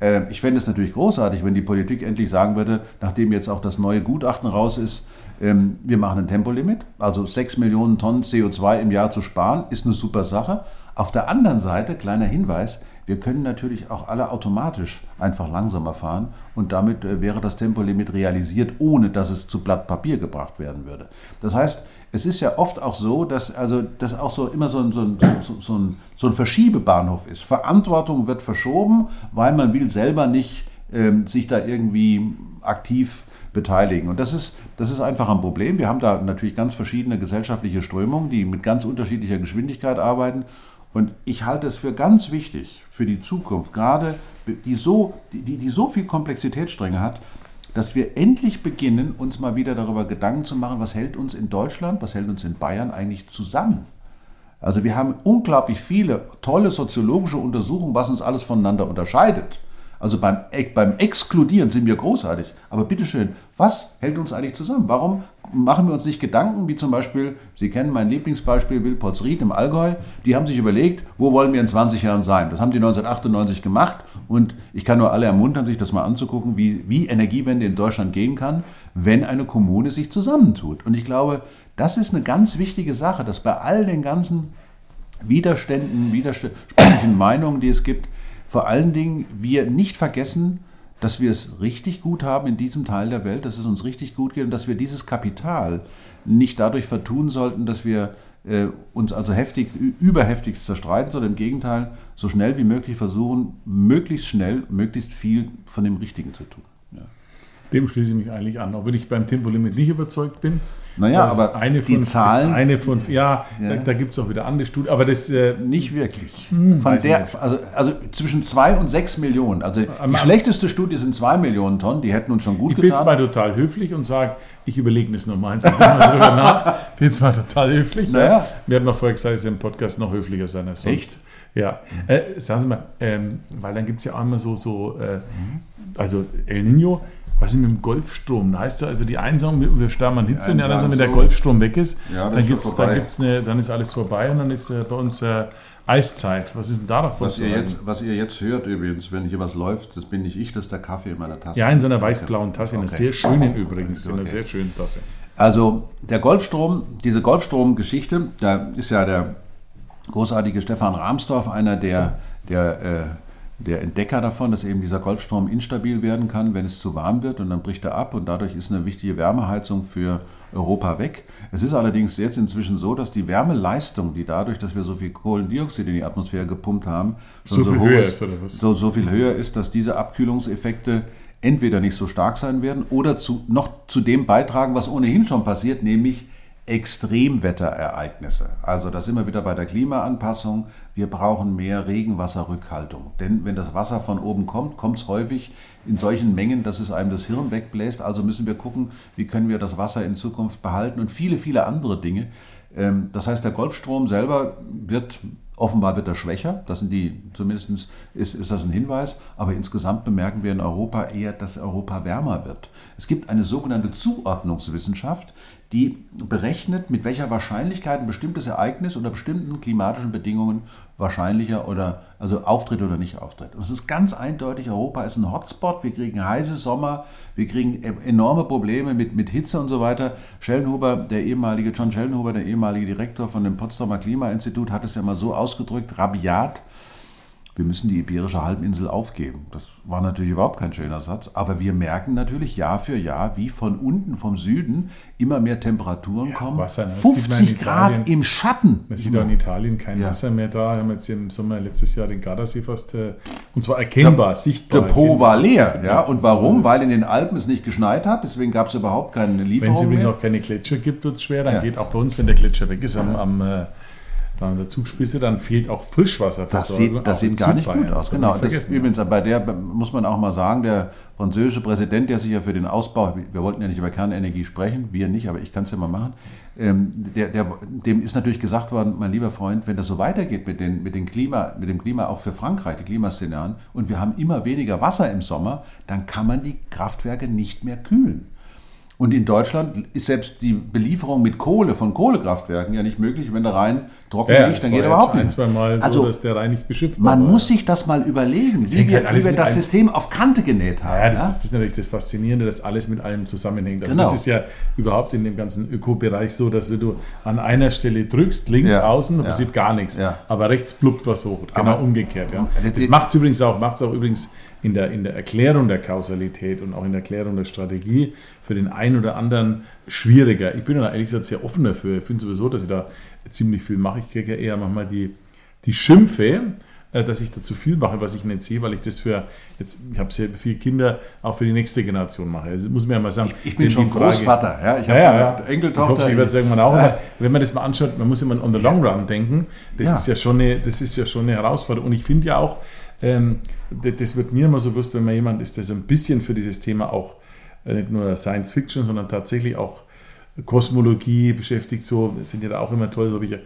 Äh, ich fände es natürlich großartig, wenn die Politik endlich sagen würde, nachdem jetzt auch das neue Gutachten raus ist, ähm, wir machen ein Tempolimit, also 6 Millionen Tonnen CO2 im Jahr zu sparen, ist eine super Sache. Auf der anderen Seite, kleiner Hinweis, wir können natürlich auch alle automatisch einfach langsamer fahren und damit äh, wäre das Tempolimit realisiert, ohne dass es zu Blatt Papier gebracht werden würde. Das heißt, es ist ja oft auch so, dass also das auch so immer so ein, so, ein, so, ein, so ein Verschiebebahnhof ist. Verantwortung wird verschoben, weil man will selber nicht ähm, sich da irgendwie aktiv beteiligen. Und das ist, das ist einfach ein Problem. Wir haben da natürlich ganz verschiedene gesellschaftliche Strömungen, die mit ganz unterschiedlicher Geschwindigkeit arbeiten. Und ich halte es für ganz wichtig für die Zukunft, gerade die so, die, die so viel Komplexitätsstränge hat, dass wir endlich beginnen, uns mal wieder darüber Gedanken zu machen, was hält uns in Deutschland, was hält uns in Bayern eigentlich zusammen. Also wir haben unglaublich viele tolle soziologische Untersuchungen, was uns alles voneinander unterscheidet. Also beim, beim Exkludieren sind wir großartig. Aber bitteschön, was hält uns eigentlich zusammen? Warum machen wir uns nicht Gedanken, wie zum Beispiel, Sie kennen mein Lieblingsbeispiel, Wilpotsried im Allgäu, die haben sich überlegt, wo wollen wir in 20 Jahren sein? Das haben die 1998 gemacht und ich kann nur alle ermuntern, sich das mal anzugucken, wie, wie Energiewende in Deutschland gehen kann, wenn eine Kommune sich zusammentut. Und ich glaube, das ist eine ganz wichtige Sache, dass bei all den ganzen Widerständen, widersprüchlichen Meinungen, die es gibt, vor allen Dingen wir nicht vergessen, dass wir es richtig gut haben in diesem Teil der Welt, dass es uns richtig gut geht und dass wir dieses Kapital nicht dadurch vertun sollten, dass wir äh, uns also heftig, überheftig zerstreiten, sondern im Gegenteil so schnell wie möglich versuchen, möglichst schnell, möglichst viel von dem Richtigen zu tun. Ja. Dem schließe ich mich eigentlich an, auch wenn ich beim Tempolimit nicht überzeugt bin. Naja, aber eine von, die Zahlen. eine von, ja, ja. da, da gibt es auch wieder andere Studien, aber das. Äh, nicht wirklich. Hm, von der, also, also zwischen 2 und 6 Millionen. Also die aber, schlechteste Studie sind 2 Millionen Tonnen, die hätten uns schon gut ich getan. Ich bin zwar total höflich und sage, ich überlege das nochmal, ich drüber nach. bin zwar total höflich. Naja. Ja. Wir hatten noch vorher gesagt, dass im Podcast noch höflicher sein als sonst. Echt? Ja. Äh, sagen Sie mal, ähm, weil dann gibt es ja auch immer so, so äh, also El Nino was ist mit dem Golfstrom? Da heißt ja, also die einen sagen, wir sterben an Hitze, und die anderen sagen, wenn der Golfstrom weg ist, ja, dann, gibt's, dann, gibt's eine, dann ist alles vorbei und dann ist äh, bei uns äh, Eiszeit. Was ist denn da davon was ihr, jetzt, was ihr jetzt hört übrigens, wenn hier was läuft, das bin nicht ich, das ist der Kaffee in meiner Tasse. Ja, in so einer weiß-blauen Tasse, in einer sehr schönen übrigens, in einer sehr schönen Tasse. Also der Golfstrom, diese Golfstrom-Geschichte, da ist ja der großartige Stefan Rahmsdorf einer der, der äh, der Entdecker davon, dass eben dieser Golfstrom instabil werden kann, wenn es zu warm wird und dann bricht er ab und dadurch ist eine wichtige Wärmeheizung für Europa weg. Es ist allerdings jetzt inzwischen so, dass die Wärmeleistung, die dadurch, dass wir so viel Kohlendioxid in die Atmosphäre gepumpt haben, so, so, viel höher ist, was? So, so viel höher ist, dass diese Abkühlungseffekte entweder nicht so stark sein werden oder zu, noch zu dem beitragen, was ohnehin schon passiert, nämlich Extremwetterereignisse. Also da sind wir wieder bei der Klimaanpassung. Wir brauchen mehr Regenwasserrückhaltung. Denn wenn das Wasser von oben kommt, kommt es häufig in solchen Mengen, dass es einem das Hirn wegbläst. Also müssen wir gucken, wie können wir das Wasser in Zukunft behalten und viele, viele andere Dinge. Ähm, das heißt, der Golfstrom selber wird Offenbar wird er schwächer, das sind die, zumindest ist, ist das ein Hinweis, aber insgesamt bemerken wir in Europa eher, dass Europa wärmer wird. Es gibt eine sogenannte Zuordnungswissenschaft, die berechnet, mit welcher Wahrscheinlichkeit ein bestimmtes Ereignis unter bestimmten klimatischen Bedingungen wahrscheinlicher oder also auftritt oder nicht auftritt. Und es ist ganz eindeutig, Europa ist ein Hotspot, wir kriegen heiße Sommer, wir kriegen e-, enorme Probleme mit, mit Hitze und so weiter. Schellenhuber, der ehemalige, John Schellenhuber, der ehemalige Direktor von dem Potsdamer Klimainstitut, hat es ja mal so ausgedrückt, rabiat, wir müssen die Iberische Halbinsel aufgeben. Das war natürlich überhaupt kein schöner Satz, aber wir merken natürlich Jahr für Jahr, wie von unten, vom Süden, immer mehr Temperaturen ja, kommen. Wasser, ne? 50 Grad im Schatten. Man sieht auch in Italien kein ja. Wasser mehr da. Wir haben jetzt im Sommer letztes Jahr den Gardasee fast, äh, und zwar erkennbar, der, sichtbar. Der Po war leer. Ja. Und warum? Weil in den Alpen es nicht geschneit hat, deswegen gab es überhaupt keine Lieferung Wenn es übrigens auch keine Gletscher gibt, wird es schwer. Dann geht auch bei uns, wenn der Gletscher weg ist, am, am äh, an der Zugspitze, dann fehlt auch Frischwasser. Das sieht, das sieht gar nicht gut aus. Genau. Das übrigens, bei der muss man auch mal sagen, der französische Präsident, der sich ja für den Ausbau, wir wollten ja nicht über Kernenergie sprechen, wir nicht, aber ich kann es ja mal machen, ähm, der, der, dem ist natürlich gesagt worden, mein lieber Freund, wenn das so weitergeht mit, den, mit, den Klima, mit dem Klima auch für Frankreich, die Klimaszenarien, und wir haben immer weniger Wasser im Sommer, dann kann man die Kraftwerke nicht mehr kühlen. Und in Deutschland ist selbst die Belieferung mit Kohle von Kohlekraftwerken ja nicht möglich. Wenn der Rhein trocken ja, liegt, dann geht er überhaupt nicht. ein, zwei Mal so, also, dass der Rhein nicht beschifft Man war. muss sich das mal überlegen, wie wir, halt wie wir das System auf Kante genäht haben. Ja, das, ja? Ist, das, ist, natürlich das Faszinierende, dass alles mit allem zusammenhängt. Also genau. Das ist ja überhaupt in dem ganzen Ökobereich so, dass wenn du an einer Stelle drückst, links, ja. außen, da passiert gar nichts. Aber rechts pluppt was hoch. Genau Aber, umgekehrt. Ja. Das macht es übrigens auch, macht's auch übrigens in der, in der Erklärung der Kausalität und auch in der Erklärung der Strategie für den einen oder anderen schwieriger. Ich bin da ehrlich gesagt sehr offen dafür. Ich finde sowieso, dass ich da ziemlich viel mache. Ich kriege ja eher manchmal die, die Schimpfe, äh, dass ich da zu viel mache, was ich nicht sehe, weil ich das für, jetzt, ich habe sehr viele Kinder, auch für die nächste Generation mache. Also muss man ja mal sagen. Ich, ich bin schon Frage, Großvater, ja, ich habe ja, ja, Enkeltochter. Ich hoffe, ich werde es irgendwann auch. Ja. Wenn man das mal anschaut, man muss immer on the long run denken. Das, ja. ist, ja schon eine, das ist ja schon eine Herausforderung. Und ich finde ja auch, ähm, das wird mir immer so bewusst, wenn man jemand ist, der so ein bisschen für dieses Thema auch nicht nur Science Fiction, sondern tatsächlich auch Kosmologie beschäftigt. So sind ja da auch immer toll, so habe ich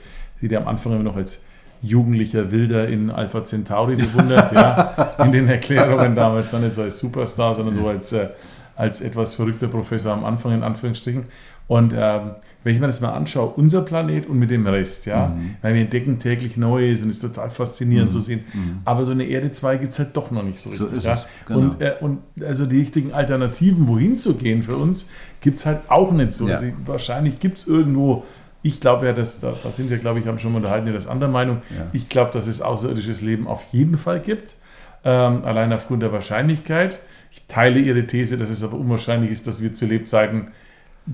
sie ja am Anfang immer noch als jugendlicher Wilder in Alpha Centauri bewundert, ja, in den Erklärungen damals, dann nicht so als Superstar, sondern so als, äh, als etwas verrückter Professor am Anfang, in Anführungsstrichen. Und ähm, wenn ich mir das mal anschaue, unser Planet und mit dem Rest, ja, mhm. weil wir entdecken täglich Neues und es ist total faszinierend mhm. zu sehen. Mhm. Aber so eine Erde 2 gibt es halt doch noch nicht so richtig. So ja? Genau. und, äh, und also die richtigen Alternativen, wohin zu gehen für uns, gibt es halt auch nicht so. Ja. Also wahrscheinlich gibt es irgendwo ich glaube ja, dass, da, da, sind wir, glaube ich, haben schon mal unterhalten, ja, das andere Meinung. Ja. Ich glaube, dass es außerirdisches Leben auf jeden Fall gibt. Ähm, allein aufgrund der Wahrscheinlichkeit. Ich teile Ihre These, dass es aber unwahrscheinlich ist, dass wir zu Lebzeiten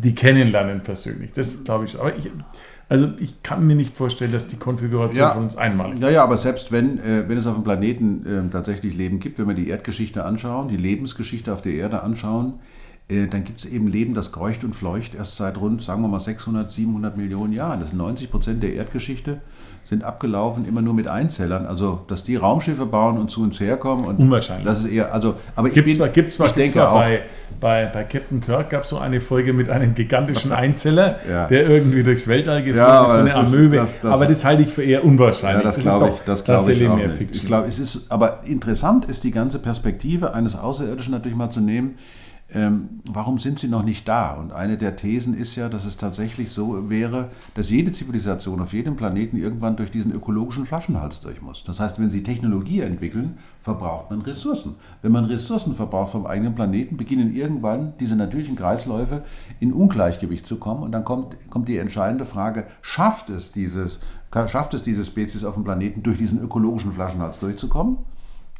die kennenlernen persönlich. Das glaube ich. Aber ich, Also ich kann mir nicht vorstellen, dass die Konfiguration Ja. von uns einmalig ist. Ja, ja, aber selbst wenn, äh, wenn es auf dem Planeten äh, tatsächlich Leben gibt, wenn wir die Erdgeschichte anschauen, die Lebensgeschichte auf der Erde anschauen, äh, dann gibt es eben Leben, das kreucht und fleucht erst seit rund, sagen wir mal, 600, 700 Millionen Jahren. Das sind 90 Prozent der Erdgeschichte sind abgelaufen immer nur mit Einzellern. Also, dass die Raumschiffe bauen und zu uns herkommen. Und Unwahrscheinlich. Das ist eher, also, aber ich Gibt bin- zwar, gibt's zwar, ich gibt's denke zwar auch, bei, bei, bei Captain Kirk gab es so eine Folge mit einem gigantischen Einzeller, Ja. der irgendwie durchs Weltall geflogen Ja, ist, so aber eine Amöbe. das- das- aber das halte ich für eher unwahrscheinlich. Ja, das glaube ich, das glaube ich tatsächlich auch nicht. Ich glaube, es ist, aber interessant ist die ganze Perspektive eines Außerirdischen natürlich mal zu nehmen. Ähm, warum sind sie noch nicht da? Und eine der Thesen ist ja, dass es tatsächlich so wäre, dass jede Zivilisation auf jedem Planeten irgendwann durch diesen ökologischen Flaschenhals durch muss. Das heißt, wenn sie Technologie entwickeln, verbraucht man Ressourcen. Wenn man Ressourcen verbraucht vom eigenen Planeten, beginnen irgendwann diese natürlichen Kreisläufe in Ungleichgewicht zu kommen. Und dann kommt, kommt die entscheidende Frage, schafft es, dieses, schafft es diese Spezies auf dem Planeten durch diesen ökologischen Flaschenhals durchzukommen?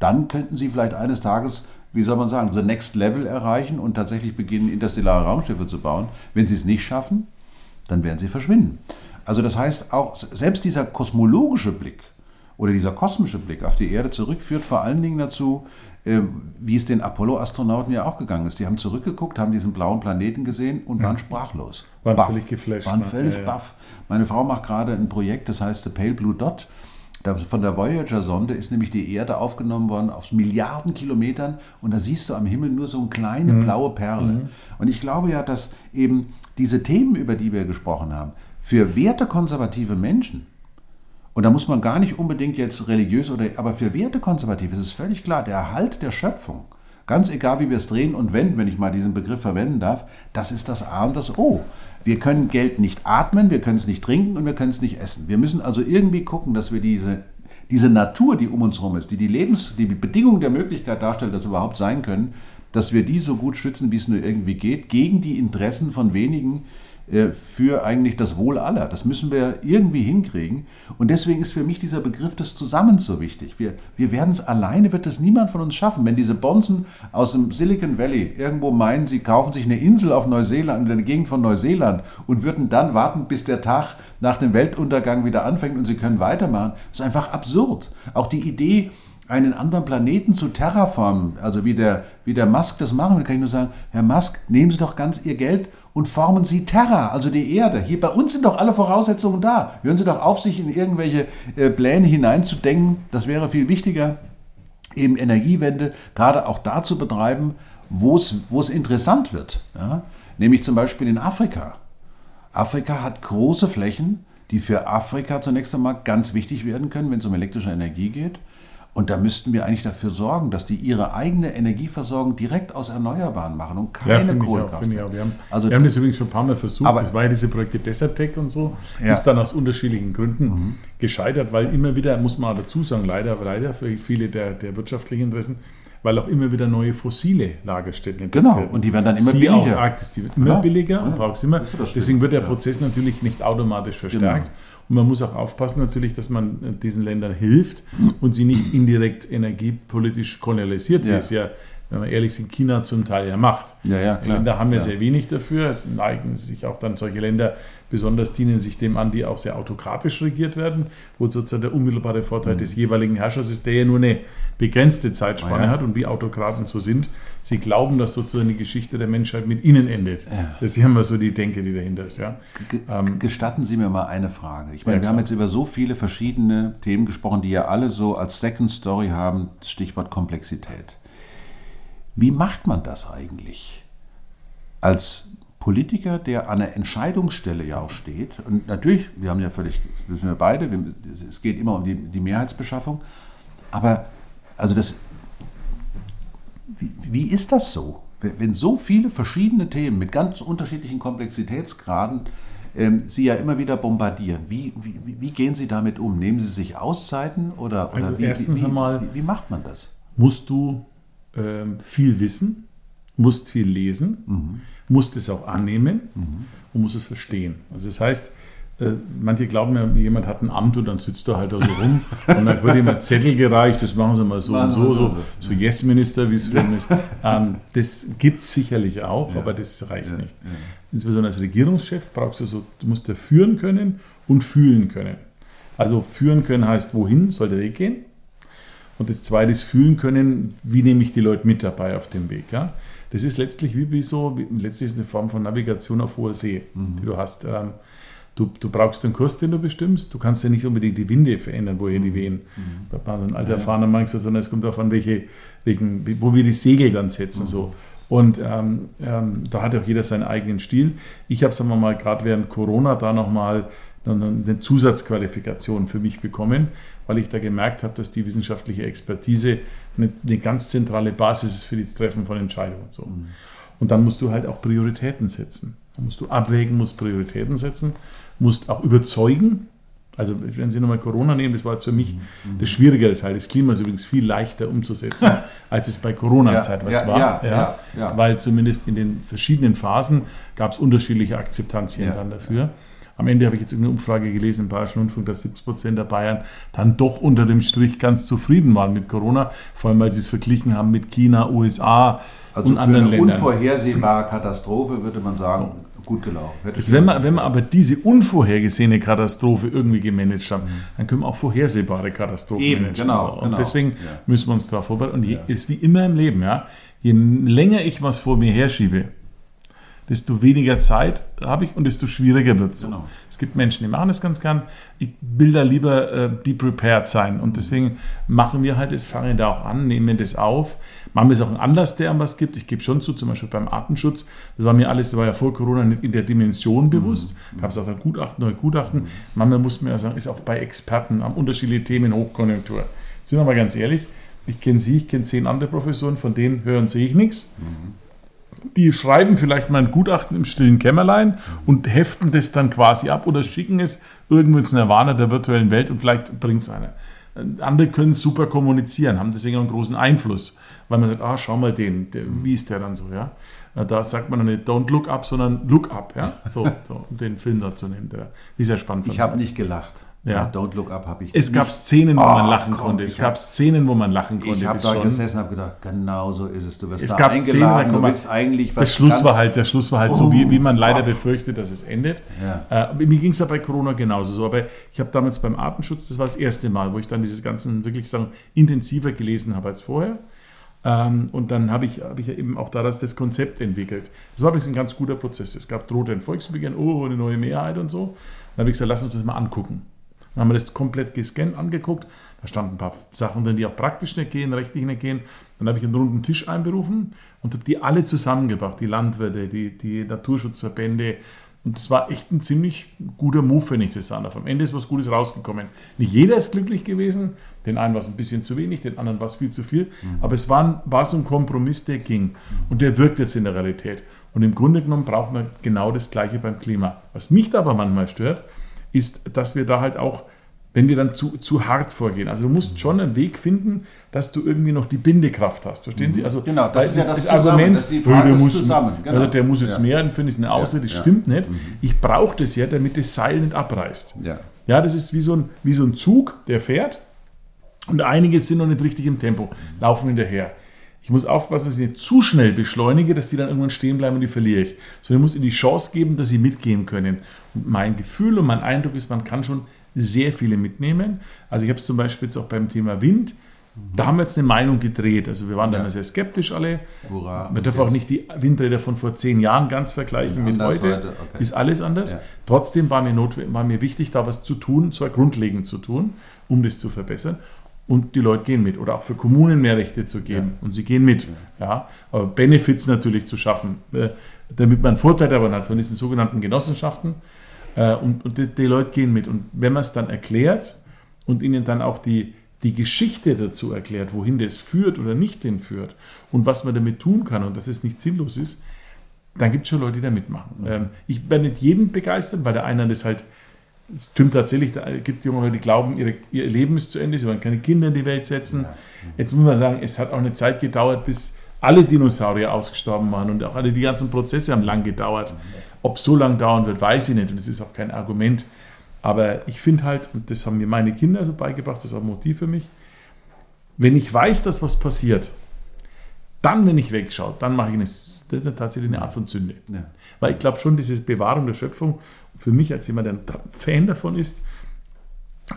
Dann könnten sie vielleicht eines Tages, wie soll man sagen, the next level erreichen und tatsächlich beginnen, interstellare Raumschiffe zu bauen. Wenn sie es nicht schaffen, dann werden sie verschwinden. Also das heißt, auch selbst dieser kosmologische Blick oder dieser kosmische Blick auf die Erde zurück führt vor allen Dingen dazu, äh, wie es den Apollo-Astronauten ja auch gegangen ist. Die haben zurückgeguckt, haben diesen blauen Planeten gesehen und waren sprachlos. Waren Baff. völlig geflasht, Waren ne? völlig Ja, ja. baff. Meine Frau macht gerade ein Projekt, das heißt The Pale Blue Dot. Von der Voyager-Sonde ist nämlich die Erde aufgenommen worden auf Milliarden Kilometern und da siehst du am Himmel nur so eine kleine blaue Perle. Und ich glaube ja, dass eben diese Themen, über die wir gesprochen haben, für wertekonservative Menschen, und da muss man gar nicht unbedingt jetzt religiös oder, aber für Wertekonservative ist es völlig klar, der Erhalt der Schöpfung, ganz egal wie wir es drehen und wenden, wenn ich mal diesen Begriff verwenden darf, das ist das A und das O. Wir können Geld nicht atmen, wir können es nicht trinken und wir können es nicht essen. Wir müssen also irgendwie gucken, dass wir diese, diese Natur, die um uns herum ist, die die Lebens-, die Bedingung der Möglichkeit darstellt, dass wir überhaupt sein können, dass wir die so gut schützen, wie es nur irgendwie geht, gegen die Interessen von wenigen für eigentlich das Wohl aller. Das müssen wir irgendwie hinkriegen. Und deswegen ist für mich dieser Begriff des Zusammens so wichtig. Wir, wir werden es alleine, wird es niemand von uns schaffen. Wenn diese Bonzen aus dem Silicon Valley irgendwo meinen, sie kaufen sich eine Insel auf Neuseeland, in der Gegend von Neuseeland und würden dann warten, bis der Tag nach dem Weltuntergang wieder anfängt und sie können weitermachen, ist einfach absurd. Auch die Idee, einen anderen Planeten zu terraformen, also wie der, wie der Musk das machen will, kann ich nur sagen, Herr Musk, nehmen Sie doch ganz Ihr Geld und formen Sie Terra, also die Erde. Hier bei uns sind doch alle Voraussetzungen da. Hören Sie doch auf, sich in irgendwelche äh, Pläne hineinzudenken. Das wäre viel wichtiger, eben Energiewende gerade auch da zu betreiben, wo es, interessant wird. Ja? Nämlich zum Beispiel in Afrika. Afrika hat große Flächen, die für Afrika zunächst einmal ganz wichtig werden können, wenn es um elektrische Energie geht. Und da müssten wir eigentlich dafür sorgen, dass die ihre eigene Energieversorgung direkt aus Erneuerbaren machen und Ja, keine finde ich auch. Kohlekraft. Finde ich auch. Wir, haben, Also- wir haben das übrigens schon ein paar Mal versucht. Aber- das war ja diese Projekte Desert Tech und so. Ja. Ist dann aus unterschiedlichen Gründen Mhm. gescheitert, weil immer wieder, muss man dazu sagen, leider, leider für viele der, der wirtschaftlichen Interessen, weil auch immer wieder neue fossile Lagerstätten entdeckt Genau, werden. und die werden dann immer Siehe billiger. Auch Arktis, die wird immer Ja, billiger ja, und braucht immer. Deswegen wird der ja. Prozess natürlich nicht automatisch verstärkt. Genau. Und man muss auch aufpassen natürlich, dass man äh, diesen Ländern hilft und sie nicht indirekt energiepolitisch kolonialisiert, wie Ja. es ja, wenn wir ehrlich sind, China zum Teil ja macht. Ja, ja, Die klar. Länder haben ja, Ja. sehr wenig dafür. Es neigen sich auch dann solche Länder, besonders dienen sich dem an, die auch sehr autokratisch regiert werden, wo sozusagen der unmittelbare Vorteil des jeweiligen Herrschers ist, der ja nur eine begrenzte Zeitspanne Mhm. Ja. hat und wie Autokraten so sind. Sie glauben, dass sozusagen die Geschichte der Menschheit mit ihnen endet. Das ist ja immer so die Denke, die dahinter ist. Ja. Ge- Gestatten Sie mir mal eine Frage. Ich meine, Ja, wir haben jetzt über so viele verschiedene Themen gesprochen, die ja alle so als Second Story haben, Stichwort Komplexität. Wie macht man das eigentlich? Als Politiker, der an der Entscheidungsstelle ja auch steht, und natürlich, wir haben ja völlig, das wissen wir beide, es geht immer um die, die Mehrheitsbeschaffung, aber also das, wie, wie ist das so? Wenn so viele verschiedene Themen mit ganz unterschiedlichen Komplexitätsgraden ähm, Sie ja immer wieder bombardieren, wie, wie, wie- gehen Sie damit um? Nehmen Sie sich Auszeiten oder, oder Also wie, wie, wie macht man das? Musst du ähm, viel wissen, musst viel lesen, musst es auch annehmen und musst es verstehen. Also das heißt, äh, manche glauben ja, jemand hat ein Amt und dann sitzt er halt da so rum und dann wird ihm ein Zettel gereicht, das machen sie mal so und so, so, so Yes-Minister, wie es für ist. Ähm, das gibt es sicherlich auch, ja. aber das reicht ja. nicht. Ja. Insbesondere als Regierungschef brauchst du so, du musst ja führen können und fühlen können. Also führen können heißt, wohin soll der Weg gehen? Und das zweite ist fühlen können, wie nehme ich die Leute mit dabei auf dem Weg. Ja? Das ist letztlich wie, wie so, wie, letztlich ist eine Form von Navigation auf hoher See, mhm. die du hast. Ähm, du, du brauchst den Kurs, den du bestimmst. Du kannst ja nicht unbedingt die Winde verändern, woher die mhm. wehen. Mhm. Ein alter erfahrener Mann gesagt, sondern es kommt darauf an, welche, welchen, wo wir die Segel dann setzen. Mhm. So. Und ähm, ähm, da hat auch jeder seinen eigenen Stil. Ich habe, sagen wir mal, gerade während Corona da nochmal eine Zusatzqualifikation für mich bekommen, weil ich da gemerkt habe, dass die wissenschaftliche Expertise eine, eine ganz zentrale Basis ist für das Treffen von Entscheidungen. Und, so. Mhm. und dann musst du halt auch Prioritäten setzen. Da musst du abwägen, musst Prioritäten setzen, musst auch überzeugen. Also wenn Sie nochmal Corona nehmen, das war jetzt für mich mhm. der schwierigere Teil. Das Klima ist übrigens viel leichter umzusetzen, als es bei Corona-Zeit ja, was ja, war. Ja, ja, Weil zumindest in den verschiedenen Phasen gab es unterschiedliche Akzeptanzien dann dafür. Am Ende habe ich jetzt eine Umfrage gelesen im Bayerischen Rundfunk, dass 70 Prozent der Bayern dann doch unter dem Strich ganz zufrieden waren mit Corona, vor allem weil sie es verglichen haben mit China, USA also und anderen Ländern. Also unvorhersehbare Katastrophe würde man sagen, gut gelaufen. Jetzt, wenn, wir, wenn wir aber diese unvorhergesehene Katastrophe irgendwie gemanagt haben, mhm. dann können wir auch vorhersehbare Katastrophen Eben, managen. Genau, und genau. deswegen ja. müssen wir uns darauf vorbereiten. Und ja. ist wie immer im Leben, ja, je länger ich was vor mir herschiebe, desto weniger Zeit habe ich und desto schwieriger wird es. Genau. Es gibt Menschen, die machen das ganz gern. Ich will da lieber äh, be prepared sein. Und deswegen machen wir halt das, fangen da auch an, nehmen das auf. Machen wir es auch einen Anlass, der was gibt. Ich gebe schon zu, zum Beispiel beim Artenschutz. Das war mir alles, das war ja vor Corona nicht in der Dimension bewusst. Mhm. Gab es auch ein Gutachten, neue Gutachten. Mhm. Manchmal muss man ja sagen, ist auch bei Experten am unterschiedliche Themen Hochkonjunktur. Jetzt sind wir mal ganz ehrlich. Ich kenne Sie, ich kenne zehn andere Professoren, von denen hören sehe ich nichts. Mhm die schreiben vielleicht mal ein Gutachten im stillen Kämmerlein und heften das dann quasi ab oder schicken es irgendwo ins Nirvana der virtuellen Welt und vielleicht bringt es einer. Andere können super kommunizieren, haben deswegen einen großen Einfluss, weil man sagt, ah, schau mal den, der, wie ist der dann so, ja. Da sagt man dann nicht don't look up, sondern look up, ja. So, so den Film da zu nennen. Der ist ja spannend. Ich habe nicht gelacht. Ja. Don't Look Up habe ich. Es gab Szenen, wo oh, man lachen komm, konnte. Es gab hab, Szenen, wo man lachen konnte. Ich habe da schon. gesessen und habe gedacht, genau so ist es. Du wirst es da gab eingeladen, Szenen, du willst eigentlich was. Der Schluss war halt, der Schluss war halt oh, so, wie, wie man leider oh. befürchtet, dass es endet. Ja. Äh, mir ging es ja bei Corona genauso so. Aber ich habe damals beim Artenschutz, das war das erste Mal, wo ich dann dieses Ganze wirklich sagen, intensiver gelesen habe als vorher. Ähm, und dann habe ich, hab ich ja eben auch daraus das Konzept entwickelt. Das war übrigens ein ganz guter Prozess. Es gab drohte ein Volksbegehren, oh, eine neue Mehrheit und so. Dann habe ich gesagt, lass uns das mal angucken. Dann haben wir das komplett gescannt angeguckt. Da standen ein paar Sachen drin, die auch praktisch nicht gehen, rechtlich nicht gehen. Dann habe ich einen runden Tisch einberufen und habe die alle zusammengebracht, die Landwirte, die, die Naturschutzverbände. Und das war echt ein ziemlich guter Move, wenn ich das sah. Am Ende ist was Gutes rausgekommen. Nicht jeder ist glücklich gewesen. Den einen war es ein bisschen zu wenig, den anderen war es viel zu viel. Mhm. Aber es war, war so ein Kompromiss, der ging. Und der wirkt jetzt in der Realität. Und im Grunde genommen braucht man genau das Gleiche beim Klima. Was mich da aber manchmal stört, ist, dass wir da halt auch, wenn wir dann zu, zu hart vorgehen. Also du musst schon einen Weg finden, dass du irgendwie noch die Bindekraft hast. Verstehen Sie? Also genau, das ist ja das, das Argument, das ist die Frage, der, muss, zusammen. Genau. Also der muss jetzt ja. mehr empfinden, ist eine Ausrede, das ja. stimmt nicht. Mhm. Ich brauche das ja, damit das Seil nicht abreißt. Ja. ja, das ist wie so, ein, wie so ein Zug, der fährt und einige sind noch nicht richtig im Tempo, laufen hinterher. Ich muss aufpassen, dass ich nicht zu schnell beschleunige, dass die dann irgendwann stehen bleiben und die verliere ich. Sondern ich muss ihnen die Chance geben, dass sie mitgehen können. Und mein Gefühl und mein Eindruck ist, man kann schon sehr viele mitnehmen. Also ich habe es zum Beispiel jetzt auch beim Thema Wind. Da haben wir jetzt eine Meinung gedreht. Also wir waren ja. da immer sehr skeptisch alle. Hurra, man darf auch nicht die Windräder von vor zehn Jahren ganz vergleichen mit heute. heute. Okay. Ist alles anders. Ja. Trotzdem war mir, war mir wichtig, da was zu tun, zwar grundlegend zu tun, um das zu verbessern und die Leute gehen mit. Oder auch für Kommunen mehr Rechte zu geben ja. und sie gehen mit. Ja. Aber Benefits natürlich zu schaffen, äh, damit man einen Vorteil davon hat von diesen sogenannten Genossenschaften. Äh, und, und die, die, Leute gehen mit. Und wenn man es dann erklärt und ihnen dann auch die, die Geschichte dazu erklärt, wohin das führt oder nicht hinführt und was man damit tun kann und dass es nicht sinnlos ist, dann gibt es schon Leute, die da mitmachen. Ähm, ich werde nicht jeden begeistern, weil der eine das halt es stimmt tatsächlich, da gibt junge Leute, die glauben, ihre, ihr Leben ist zu Ende, sie wollen keine Kinder in die Welt setzen. Jetzt muss man sagen, es hat auch eine Zeit gedauert, bis alle Dinosaurier ausgestorben waren und auch alle die ganzen Prozesse haben lang gedauert. Ob es so lang dauern wird, weiß ich nicht und es ist auch kein Argument. Aber ich finde halt, und das haben mir meine Kinder so beigebracht, das ist auch ein Motiv für mich, wenn ich weiß, dass was passiert, dann, wenn ich wegschaue, dann mache ich eine, das ist tatsächlich eine Art von Sünde. Ja. Weil ich glaube schon, diese Bewahrung der Schöpfung, für mich als jemand, der ein Fan davon ist,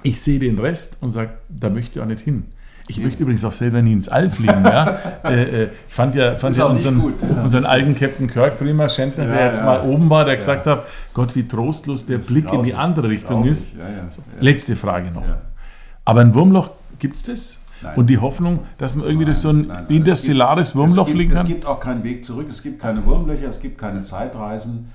ich sehe den Rest und sage, da möchte ich auch nicht hin. Ich möchte übrigens auch selber nie ins All fliegen. Ja? äh, äh, ich fand ja, fand ja unseren, unseren alten Captain Kirk prima Schentner, ja, der jetzt ja. mal oben war, der ja. gesagt hat, Gott, wie trostlos der Blick in die andere Richtung ist. Letzte Frage noch. Aber ein Wurmloch, gibt es das? Nein. Und die Hoffnung, dass man irgendwie nein, durch so ein nein, interstellares Wurmloch fliegen kann? Es gibt auch keinen Weg zurück, es gibt keine Wurmlöcher, es gibt keine Zeitreisen.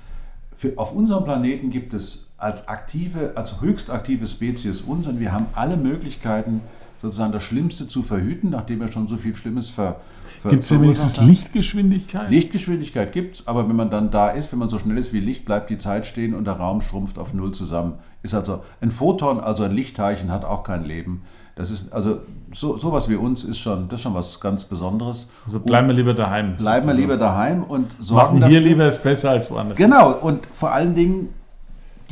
Für, auf unserem Planeten gibt es als aktive, als höchst aktive Spezies uns und wir haben alle Möglichkeiten, sozusagen das Schlimmste zu verhüten, nachdem wir schon so viel Schlimmes ver, ver Gibt es denn wenigstens Lichtgeschwindigkeit? Lichtgeschwindigkeit gibt es, aber wenn man dann da ist, wenn man so schnell ist wie Licht, bleibt die Zeit stehen und der Raum schrumpft auf Null zusammen. Ist also ein Photon, also ein Lichtteilchen, hat auch kein Leben. Das ist also so sowas wie uns ist schon das ist schon was ganz Besonderes. Also bleiben wir lieber daheim. Bleiben wir lieber daheim und sorgen Machen hier dafür, lieber ist besser als woanders. Genau und vor allen Dingen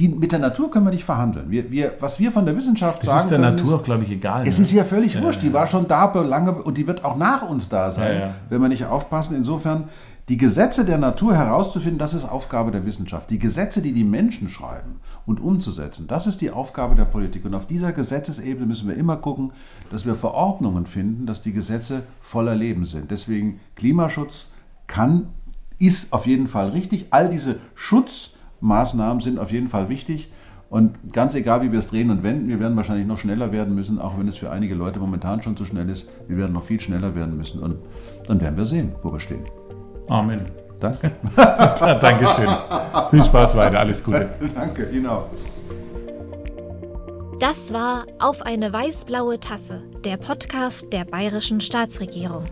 die, mit der Natur können wir nicht verhandeln. Wir, wir, was wir von der Wissenschaft das sagen. ist der können, Natur, glaube ich, egal. Es ne? ist ja völlig ja, wurscht. Die war schon da lange und die wird auch nach uns da sein, ja, wenn wir nicht aufpassen. Insofern, die Gesetze der Natur herauszufinden, das ist Aufgabe der Wissenschaft. Die Gesetze, die die Menschen schreiben und umzusetzen, das ist die Aufgabe der Politik. Und auf dieser Gesetzesebene müssen wir immer gucken, dass wir Verordnungen finden, dass die Gesetze voller Leben sind. Deswegen Klimaschutz kann, ist auf jeden Fall richtig. All diese Schutz- Maßnahmen sind auf jeden Fall wichtig. Und ganz egal, wie wir es drehen und wenden, wir werden wahrscheinlich noch schneller werden müssen, auch wenn es für einige Leute momentan schon zu schnell ist. Wir werden noch viel schneller werden müssen. Und dann werden wir sehen, wo wir stehen. Amen. Danke. Dankeschön. Viel Spaß weiter. Alles Gute. Danke, Ihnen auch. Das war Auf eine weiß-blaue Tasse, der Podcast der Bayerischen Staatsregierung.